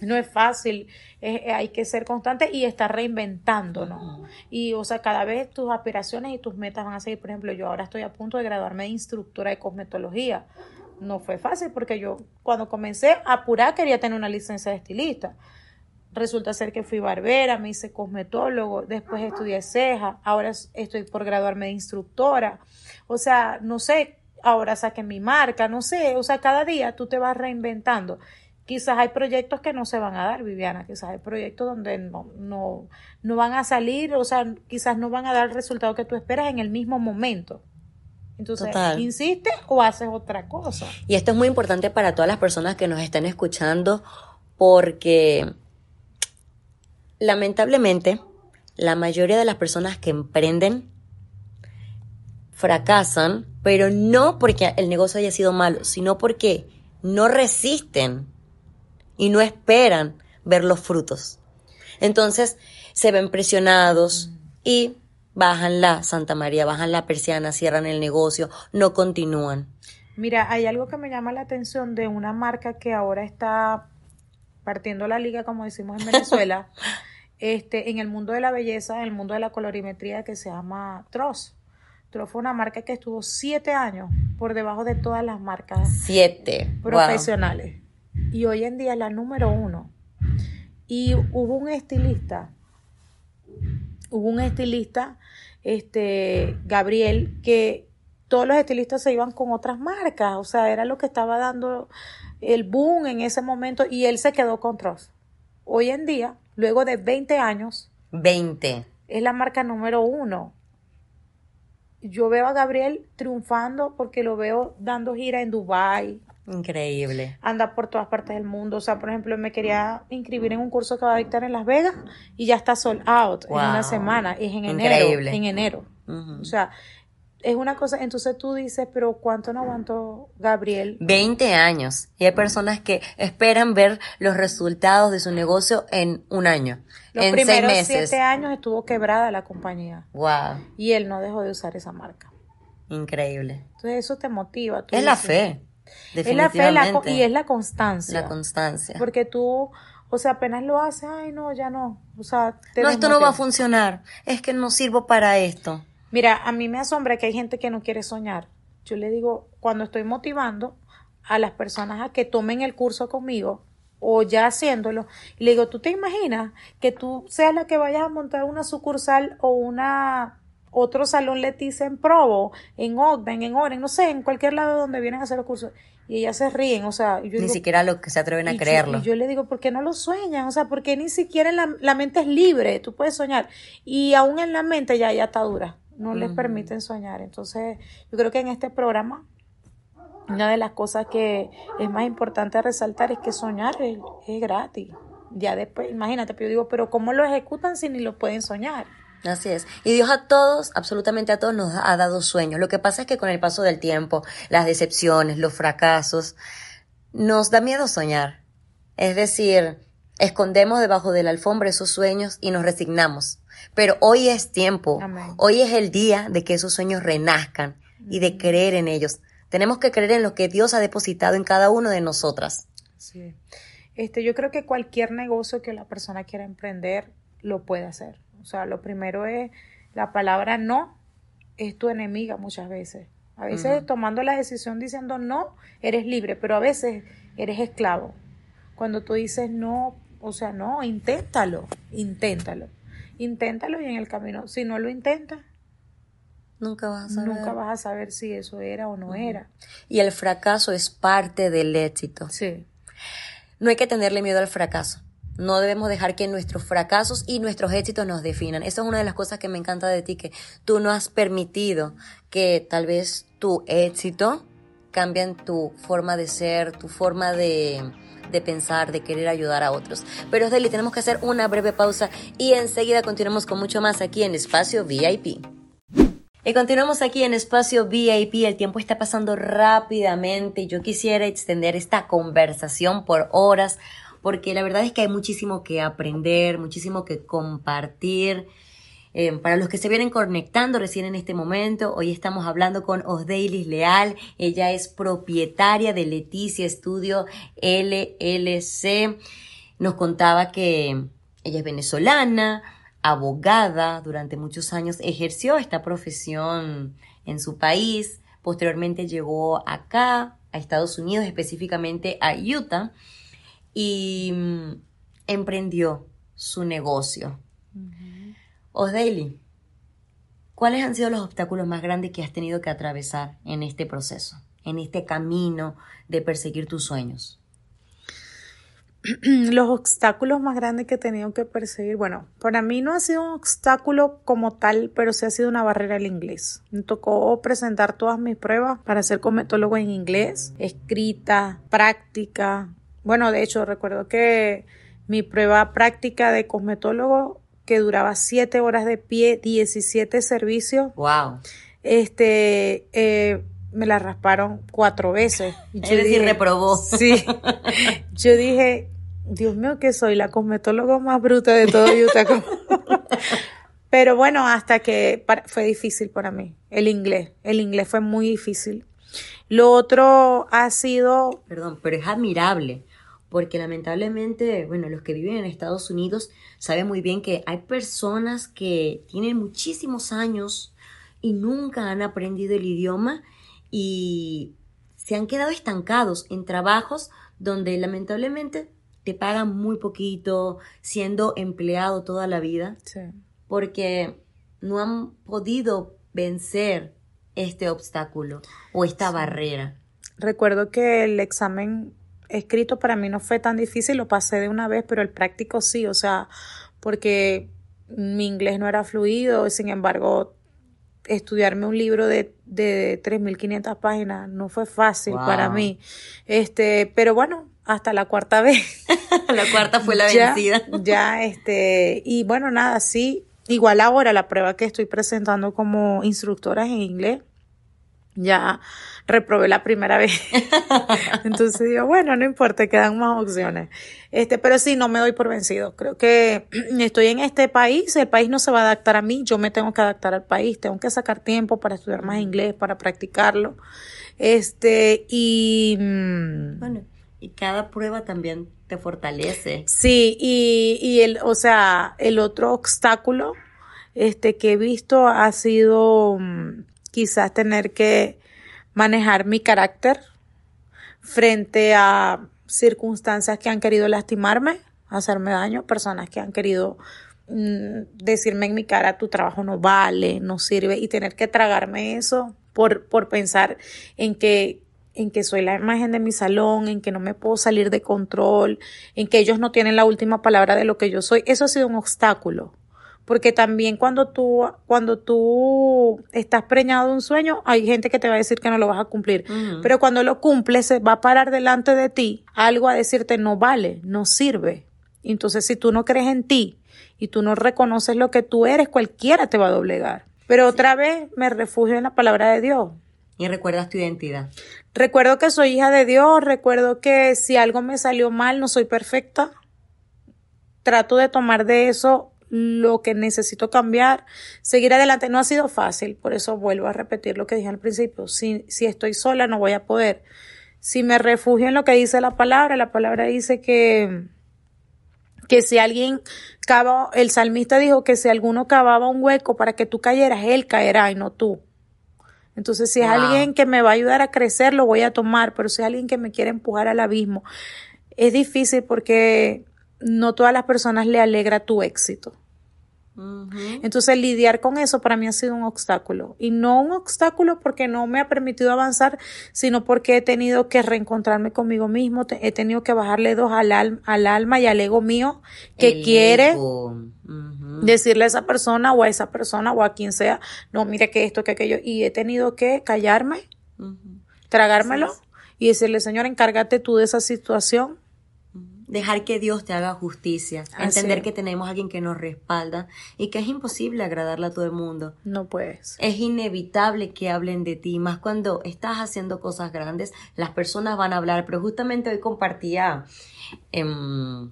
no es fácil, eh, hay que ser constante y estar reinventándonos. Y, o sea, cada vez tus aspiraciones y tus metas van a seguir. Por ejemplo, yo ahora estoy a punto de graduarme de instructora de cosmetología. No fue fácil porque yo, cuando comencé a apurar, quería tener una licencia de estilista. Resulta ser que fui barbera, me hice cosmetólogo, después estudié ceja, ahora estoy por graduarme de instructora. O sea, no sé, ahora saqué mi marca, no sé, o sea, cada día tú te vas reinventando. Quizás hay proyectos que no se van a dar, Viviana, quizás hay proyectos donde no, no, no van a salir, o sea, quizás no van a dar el resultado que tú esperas en el mismo momento. Entonces, insiste o haces otra cosa. Y esto es muy importante para todas las personas que nos están escuchando porque lamentablemente la mayoría de las personas que emprenden fracasan, pero no porque el negocio haya sido malo, sino porque no resisten y no esperan ver los frutos. Entonces se ven presionados y bajan la Santa María, bajan la persiana, cierran el negocio, no continúan. Mira, hay algo que me llama la atención de una marca que ahora está partiendo la liga, como decimos en [LAUGHS] Venezuela, este, en el mundo de la belleza, en el mundo de la colorimetría, que se llama Tross. Tross fue una marca que estuvo siete años por debajo de todas las marcas siete. profesionales. Y hoy en día es la número uno. Y hubo un estilista hubo un estilista, este, Gabriel, que todos los estilistas se iban con otras marcas, o sea, era lo que estaba dando el boom en ese momento y él se quedó con Tross. Hoy en día, luego de 20 años, 20. Es la marca número uno. Yo veo a Gabriel triunfando porque lo veo dando gira en Dubai, Increíble. Anda por todas partes del mundo. O sea, por ejemplo, me quería inscribir en un curso que va a dictar en Las Vegas y ya está sold out en una semana. Es en enero. En enero. O sea, es una cosa. Entonces tú dices, pero ¿cuánto no aguantó Gabriel? 20 años. Y hay personas que esperan ver los resultados de su negocio en un año. Los primeros siete años estuvo quebrada la compañía. Wow. Y él no dejó de usar esa marca. Increíble. Entonces eso te motiva. es la fe. Es la fe y es la constancia. La constancia. Porque tú, o sea, apenas lo haces, ay, no, ya no. O sea, no, esto no va a funcionar. Es que no sirvo para esto. Mira, a mí me asombra que hay gente que no quiere soñar. Yo le digo, cuando estoy motivando a las personas a que tomen el curso conmigo o ya haciéndolo, le digo, ¿tú te imaginas que tú seas la que vayas a montar una sucursal o una otro salón Leticia en Provo, en Ogden, en Oren, no sé, en cualquier lado donde vienen a hacer los cursos. Y ellas se ríen, o sea... ni siquiera lo que se atreven a creerlo. y yo le digo, ¿por qué no lo sueñan? O sea, porque ni siquiera la, mente es libre, tú puedes soñar. Y aún en la mente ya hay atadura, no les permiten soñar. Entonces, yo creo que en este programa, una de las cosas que es más importante resaltar es que soñar es, es gratis. Ya después, imagínate, pero yo digo, pero ¿cómo lo ejecutan si ni lo pueden soñar? Así es. Y Dios a todos, absolutamente a todos, nos ha dado sueños. Lo que pasa es que con el paso del tiempo, las decepciones, los fracasos, nos da miedo soñar. Es decir, escondemos debajo de la alfombra esos sueños y nos resignamos. Pero hoy es tiempo, hoy es el día de que esos sueños renazcan y de creer en ellos. Tenemos que creer en lo que Dios ha depositado en cada uno de nosotras. Sí. Este, yo creo que cualquier negocio que la persona quiera emprender lo puede hacer. O sea, lo primero es la palabra no es tu enemiga muchas veces. A veces tomando la decisión diciendo no, eres libre, pero a veces eres esclavo. Cuando tú dices no, o sea, no, inténtalo, inténtalo. Inténtalo y en el camino, si no lo intentas, Nunca vas a saber. Nunca vas a saber si eso era o no era. Y el fracaso es parte del éxito. Sí. No hay que tenerle miedo al fracaso. No debemos dejar que nuestros fracasos y nuestros éxitos nos definan. Eso es una de las cosas que me encanta de ti, que tú no has permitido que tal vez tu éxito cambie tu forma de ser, tu forma de, de pensar, de querer ayudar a otros. Pero Deli, tenemos que hacer una breve pausa y enseguida continuamos con mucho más aquí en Espacio VIP. Y continuamos aquí en Espacio VIP. El tiempo está pasando rápidamente yo quisiera extender esta conversación por horas porque la verdad es que hay muchísimo que aprender, muchísimo que compartir. Eh, para los que se vienen conectando recién en este momento, hoy estamos hablando con Osdeilis Leal. Ella es propietaria de Leticia Estudio LLC. Nos contaba que ella es venezolana, abogada, durante muchos años ejerció esta profesión en su país. Posteriormente llegó acá, a Estados Unidos, específicamente a Utah y mm, emprendió su negocio. Uh ¿Cuáles han sido los obstáculos más grandes que has tenido que atravesar en este proceso, en este camino de perseguir tus sueños? [CLEARS THROAT] los obstáculos más grandes que he tenido que perseguir, bueno, para mí no ha sido un obstáculo como tal, pero sí ha sido una barrera el inglés. Me tocó presentar todas mis pruebas para ser cosmetólogo en inglés, escrita, práctica. Bueno, de hecho, recuerdo que mi prueba práctica de cosmetólogo que duraba 7 horas de pie, 17 servicios. Wow. Este, eh, me la rasparon cuatro veces. es decir, reprobó. Sí. [LAUGHS] Yo dije, Dios mío, que soy la cosmetóloga más bruta de todo Utah. [LAUGHS] Pero bueno, hasta que fue difícil para mí, el inglés. El inglés fue muy difícil. Lo otro ha sido... Perdón, pero es admirable, porque lamentablemente, bueno, los que viven en Estados Unidos saben muy bien que hay personas que tienen muchísimos años y nunca han aprendido el idioma y se han quedado estancados en trabajos donde lamentablemente te pagan muy poquito, siendo empleado toda la vida, porque no han podido vencer este obstáculo o esta barrera. Recuerdo que el examen escrito para mí no fue tan difícil, lo pasé de una vez, pero el práctico sí, o sea, porque mi inglés no era fluido, sin embargo, estudiarme un libro de, de 3.500 páginas no fue fácil para mí. Este, pero bueno, hasta la cuarta [LAUGHS] vez. la cuarta fue la vencida. Ya, este, y bueno, nada, sí, igual ahora la prueba que estoy presentando como instructora en inglés, ya reprobé la primera vez. [LAUGHS] Entonces digo, bueno, no importa, quedan más opciones. Este, pero sí, no me doy por vencido. Creo que [CLEARS THROAT] estoy en este país, el país no se va a adaptar a mí, yo me tengo que adaptar al país, tengo que sacar tiempo para estudiar más inglés, para practicarlo. Este, y mm, bueno, y cada prueba también te fortalece. Sí, y, y el, o sea, el otro obstáculo este que he visto ha sido mm, quizás tener que manejar mi carácter frente a circunstancias que han querido lastimarme, hacerme daño, personas que han querido mm, decirme en mi cara tu trabajo no vale, no sirve y tener que tragarme eso por, por pensar en que en que soy la imagen de mi salón, en que no me puedo salir de control, en que ellos no tienen la última palabra de lo que yo soy, eso ha sido un obstáculo. Porque también cuando tú, cuando tú estás preñado de un sueño, hay gente que te va a decir que no lo vas a cumplir. Pero cuando lo cumples, se va a parar delante de ti algo a decirte no vale, no sirve. Entonces, si tú no crees en ti y tú no reconoces lo que tú eres, cualquiera te va a doblegar. Pero otra vez me refugio en la palabra de Dios. Y recuerdas tu identidad. Recuerdo que soy hija de Dios, recuerdo que si algo me salió mal, no soy perfecta. Trato de tomar de eso lo que necesito cambiar, seguir adelante. No ha sido fácil, por eso vuelvo a repetir lo que dije al principio. Si, si estoy sola, no voy a poder. Si me refugio en lo que dice la palabra, la palabra dice que, que si alguien cava, el salmista dijo que si alguno cavaba un hueco para que tú cayeras, él caerá y no tú. Entonces, si es alguien que me va a ayudar a crecer, lo voy a tomar, pero si es alguien que me quiere empujar al abismo, es difícil porque no todas las personas le alegra tu éxito. Entonces lidiar con eso para mí ha sido un obstáculo. Y no un obstáculo porque no me ha permitido avanzar, sino porque he tenido que reencontrarme conmigo mismo, he tenido que bajarle dos al, al alma y al ego mío que quiere decirle a esa persona o a esa persona o a quien sea, no, mire que esto, que aquello. Y he tenido que callarme, tragármelo y decirle, Señor, encárgate tú de esa situación dejar que Dios te haga justicia, entender que tenemos a alguien que nos respalda y que es imposible agradarle a todo el mundo. No puedes. Es inevitable que hablen de ti, más cuando estás haciendo cosas grandes, las personas van a hablar, pero justamente hoy compartía em,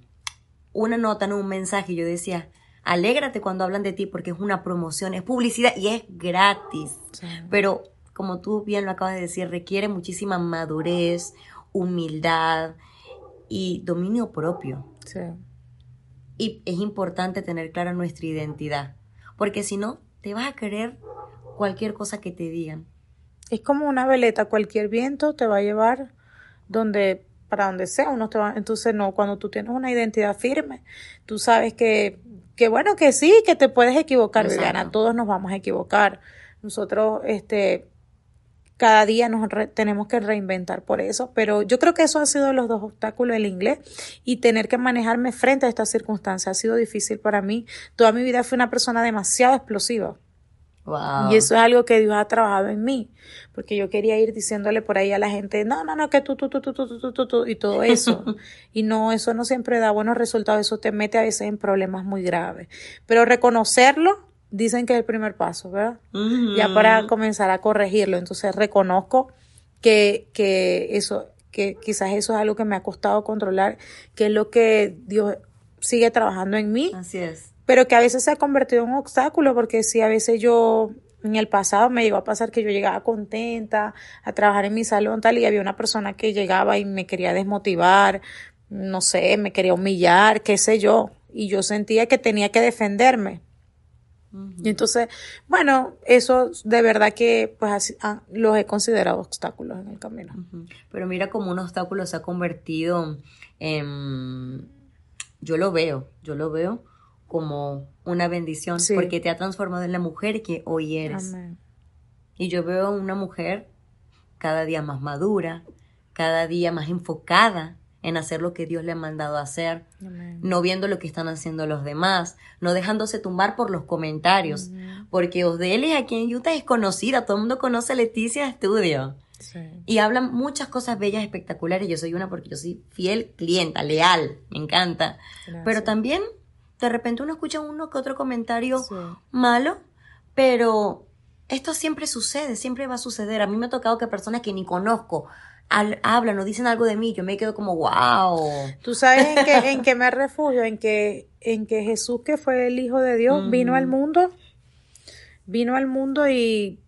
una nota, en un mensaje, yo decía, alégrate cuando hablan de ti porque es una promoción, es publicidad y es gratis, pero como tú bien lo acabas de decir, requiere muchísima madurez, humildad, y dominio propio. Sí. Y es importante tener clara nuestra identidad, porque si no, te vas a querer cualquier cosa que te digan. Es como una veleta, cualquier viento te va a llevar donde para donde sea, uno te va, entonces no, cuando tú tienes una identidad firme, tú sabes que que bueno, que sí, que te puedes equivocar, Viviana, todos nos vamos a equivocar. Nosotros, este, cada día nos re tenemos que reinventar por eso, pero yo creo que eso ha sido los dos obstáculos, el inglés y tener que manejarme frente a estas circunstancias ha sido difícil para mí. Toda mi vida fui una persona demasiado explosiva. Y eso es algo que Dios ha trabajado en mí, porque yo quería ir diciéndole por ahí a la gente, no, no, no, que tú, tú, tú, tú, tú, tú, tú, tú y todo [LAUGHS] eso. y no, eso no siempre da buenos resultados, eso te mete a veces en problemas muy graves. Pero reconocerlo dicen que es el primer paso, ¿verdad? Ya para comenzar a corregirlo. Entonces reconozco que, que eso, que quizás eso es algo que me ha costado controlar, que es lo que Dios sigue trabajando en mí. Así es pero que a veces se ha convertido en un obstáculo porque si a veces yo en el pasado me llegó a pasar que yo llegaba contenta a trabajar en mi salón tal y había una persona que llegaba y me quería desmotivar, no sé, me quería humillar, qué sé yo, y yo sentía que tenía que defenderme. Y entonces, bueno, eso de verdad que pues así, ah, los he considerado obstáculos en el camino. Pero mira cómo un obstáculo se ha convertido en, yo lo veo, yo lo veo como una bendición porque te ha transformado en la mujer que hoy eres. Y yo veo una mujer cada día más madura, cada día más enfocada en hacer lo que Dios le ha mandado a hacer, no viendo lo que están haciendo los demás, no dejándose tumbar por los comentarios, porque Osdelia aquí en Utah es conocida, todo el mundo conoce a Leticia Estudio. Y hablan muchas cosas bellas, espectaculares. Yo soy una porque yo soy fiel clienta, leal, me encanta. Pero también de repente uno escucha uno que otro comentario malo, pero esto siempre sucede, siempre va a suceder. A mí me ha tocado que personas que ni conozco hablan o dicen algo de mí, yo me quedo como, wow. Tú sabes [LAUGHS] en qué, me refugio, en que, en que Jesús, que fue el Hijo de Dios, vino al mundo, vino al mundo y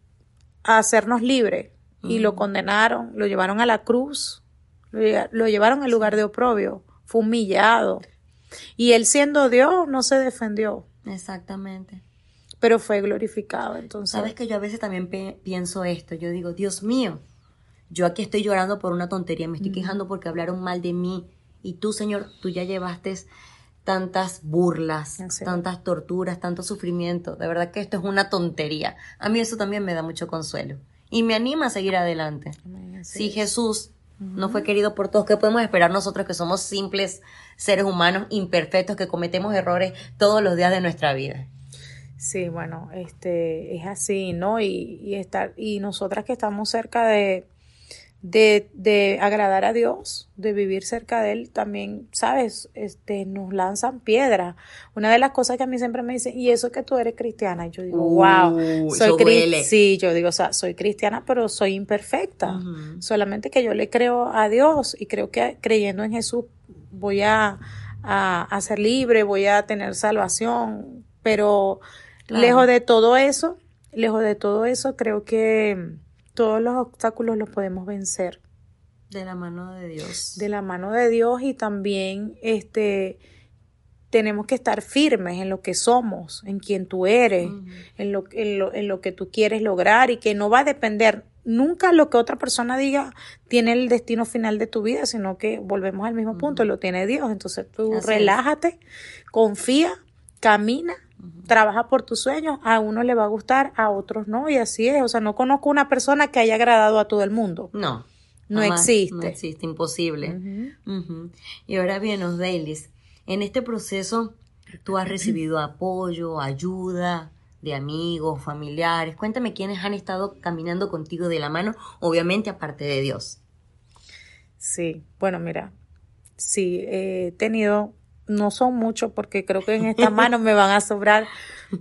a hacernos libres. Y lo condenaron, lo llevaron a la cruz, lo, lo llevaron al lugar de oprobio, fue humillado y él siendo Dios no se defendió. Exactamente. Pero fue glorificado, entonces. Sabes que yo a veces también pienso esto, yo digo, Dios mío, yo aquí estoy llorando por una tontería, me estoy quejando porque hablaron mal de mí y tú, Señor, tú ya llevaste tantas burlas, tantas torturas, tanto sufrimiento. De verdad que esto es una tontería. A mí eso también me da mucho consuelo y me anima a seguir adelante. Si Jesús no fue querido por todos. ¿Qué podemos esperar nosotros que somos simples seres humanos imperfectos que cometemos errores todos los días de nuestra vida? Sí, bueno, este es así, ¿no? Y, y estar y nosotras que estamos cerca de de, de agradar a Dios, de vivir cerca de Él, también, ¿sabes? Este, nos lanzan piedras. Una de las cosas que a mí siempre me dicen, y eso que tú eres cristiana, y yo digo, wow, soy cristiana. Sí, yo digo, o sea, soy cristiana, pero soy imperfecta. Solamente que yo le creo a Dios y creo que creyendo en Jesús voy a, a, ser libre, voy a tener salvación, pero lejos de todo eso, lejos de todo eso, creo que todos los obstáculos los podemos vencer. De la mano de Dios. De la mano de Dios y también este tenemos que estar firmes en lo que somos, en quien tú eres, en, lo, en, lo, en lo que tú quieres lograr y que no va a depender nunca lo que otra persona diga tiene el destino final de tu vida, sino que volvemos al mismo punto, lo tiene Dios. Entonces tú relájate, confía, camina trabaja por tus sueños, a uno le va a gustar, a otros no, y así es. O sea, no conozco una persona que haya agradado a todo el mundo. No. No existe. No existe, imposible. Y ahora bien, Osdelis, en este proceso tú has recibido apoyo, ayuda de amigos, familiares. Cuéntame quiénes han estado caminando contigo de la mano, obviamente aparte de Dios. Sí, bueno, mira, sí, he tenido no son muchos porque creo que en esta mano me van a sobrar,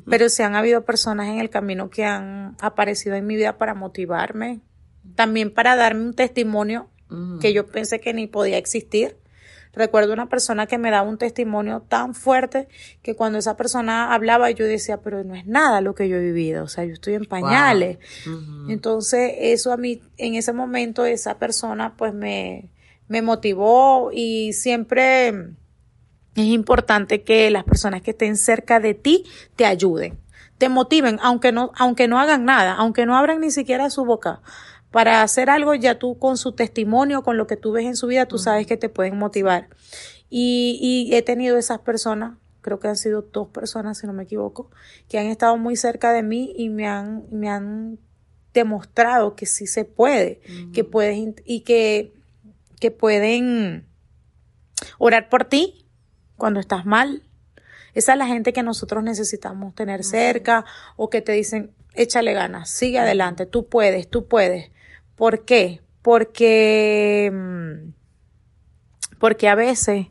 pero sí han habido personas en el camino que han aparecido en mi vida para motivarme, también para darme un testimonio que yo pensé que ni podía existir. Recuerdo una persona que me daba un testimonio tan fuerte que cuando esa persona hablaba yo decía, pero no es nada lo que yo he vivido, o sea, yo estoy en pañales. Entonces, eso a mí, en ese momento, esa persona pues me, me motivó y siempre es importante que las personas que estén cerca de ti te ayuden, te motiven, aunque no, aunque no hagan nada, aunque no abran ni siquiera su boca. Para hacer algo, ya tú con su testimonio, con lo que tú ves en su vida, tú sabes que te pueden motivar. Y, y he tenido esas personas creo que han sido dos personas, si no me equivoco, que han estado muy cerca de mí y me han, me han demostrado que sí se puede, que puedes y que, que pueden orar por ti cuando estás mal. Esa es la gente que nosotros necesitamos tener cerca o que te dicen, échale ganas, sigue adelante, tú puedes, tú puedes. ¿Por qué? Porque, mm, porque a veces,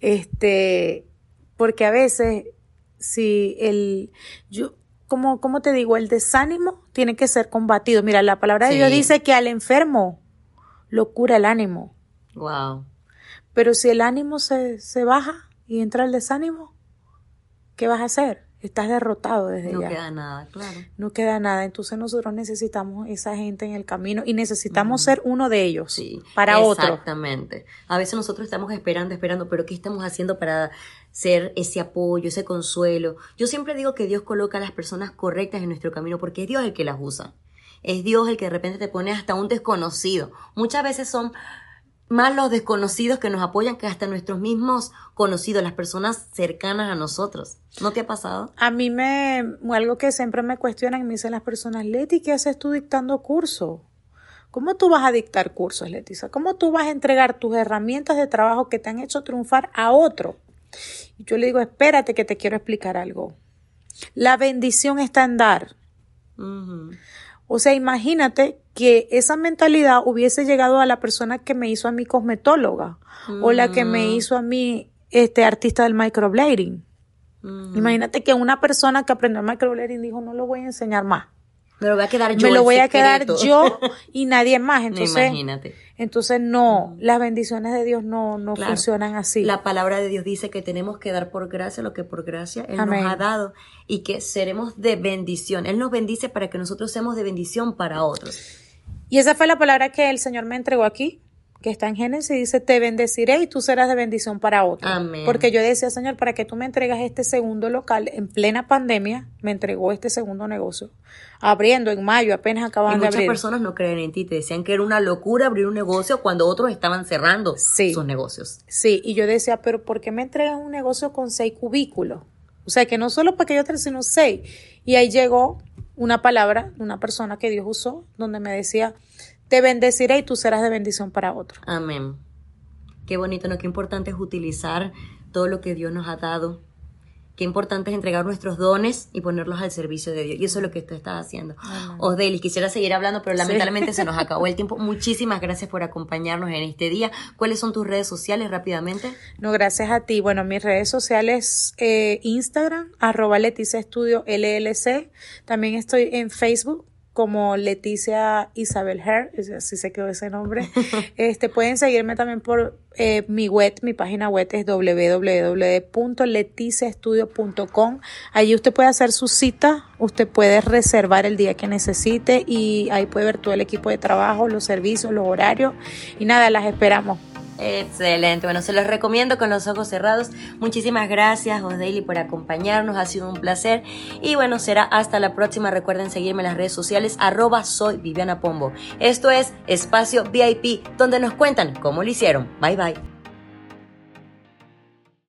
este, porque a veces, si el, yo, como, como te digo, el desánimo tiene que ser combatido. Mira, la palabra de Dios dice que al enfermo lo cura el ánimo. Wow. Pero si el ánimo se, se baja y entra el desánimo, ¿qué vas a hacer? estás derrotado desde ya. No queda nada, claro. No queda nada. Entonces nosotros necesitamos esa gente en el camino y necesitamos ser uno de ellos sí, para otro. Exactamente. A veces nosotros estamos esperando, esperando, pero ¿qué estamos haciendo para ser ese apoyo, ese consuelo? Yo siempre digo que Dios coloca a las personas correctas en nuestro camino porque es Dios el que las usa. Es Dios el que de repente te pone hasta un desconocido. Muchas veces son más los desconocidos que nos apoyan que hasta nuestros mismos conocidos, las personas cercanas a nosotros. ¿No te ha pasado? A mí me, algo que siempre me cuestionan, me dicen las personas, Leti, ¿qué haces tú dictando cursos? ¿Cómo tú vas a dictar cursos, Leticia? ¿Cómo tú vas a entregar tus herramientas de trabajo que te han hecho triunfar a otro? Y yo le digo, espérate que te quiero explicar algo. La bendición está en dar. O sea, imagínate que esa mentalidad hubiese llegado a la persona que me hizo a mi cosmetóloga o la que me mm. hizo a mí este artista del microblading. Mm. Imagínate que una persona que aprendió el microblading dijo, no lo voy a enseñar más. Me lo voy a quedar yo. Me lo voy a quedar yo y nadie más. [LAUGHS] Entonces, Imagínate. Entonces, no, las bendiciones de Dios no, no funcionan así. La palabra de Dios dice que tenemos que dar por gracia lo que por gracia Él nos ha dado y que seremos de bendición. Él nos bendice para que nosotros seamos de bendición para otros. Y esa fue la palabra que el Señor me entregó aquí que está en Génesis, dice, te bendeciré y tú serás de bendición para otros. Amén. Porque yo decía, Señor, para que tú me entregas este segundo local en plena pandemia, me entregó este segundo negocio. Abriendo en mayo, apenas acaban de abrir. Muchas personas no creen en ti, te decían que era una locura abrir un negocio cuando otros estaban cerrando sus negocios. Sí, y yo decía, pero ¿por qué me entregas un negocio con seis cubículos? O sea, que no solo para que yo tres, sino seis. Y ahí llegó una palabra una persona que Dios usó, donde me decía, te bendeciré y tú serás de bendición para otro. Amén. Qué bonito, ¿no? Qué importante es utilizar todo lo que Dios nos ha dado. Qué importante es entregar nuestros dones y ponerlos al servicio de Dios. Y eso es lo que tú estás haciendo. Osdelis, quisiera seguir hablando, pero lamentablemente se nos [LAUGHS] acabó el tiempo. Muchísimas gracias por acompañarnos en este día. ¿Cuáles son tus redes sociales rápidamente? No, gracias a ti. Bueno, mis redes sociales, eh, Instagram, arroba Leticia Estudio LLC. También estoy en Facebook como Leticia Isabel Herr, así se quedó ese nombre. [LAUGHS] Este, pueden seguirme también por eh, mi web, mi página web es www.leticiaestudio.com. Allí usted puede hacer su cita, usted puede reservar el día que necesite y ahí puede ver todo el equipo de trabajo, los servicios, los horarios y nada, las esperamos. Excelente. Bueno, se los recomiendo con los ojos cerrados. Muchísimas gracias, Osdaily, por acompañarnos. Ha sido un placer. Y bueno, será hasta la próxima. Recuerden seguirme en las redes sociales, arroba Viviana Pombo. Esto es Espacio VIP, donde nos cuentan cómo lo hicieron. Bye bye.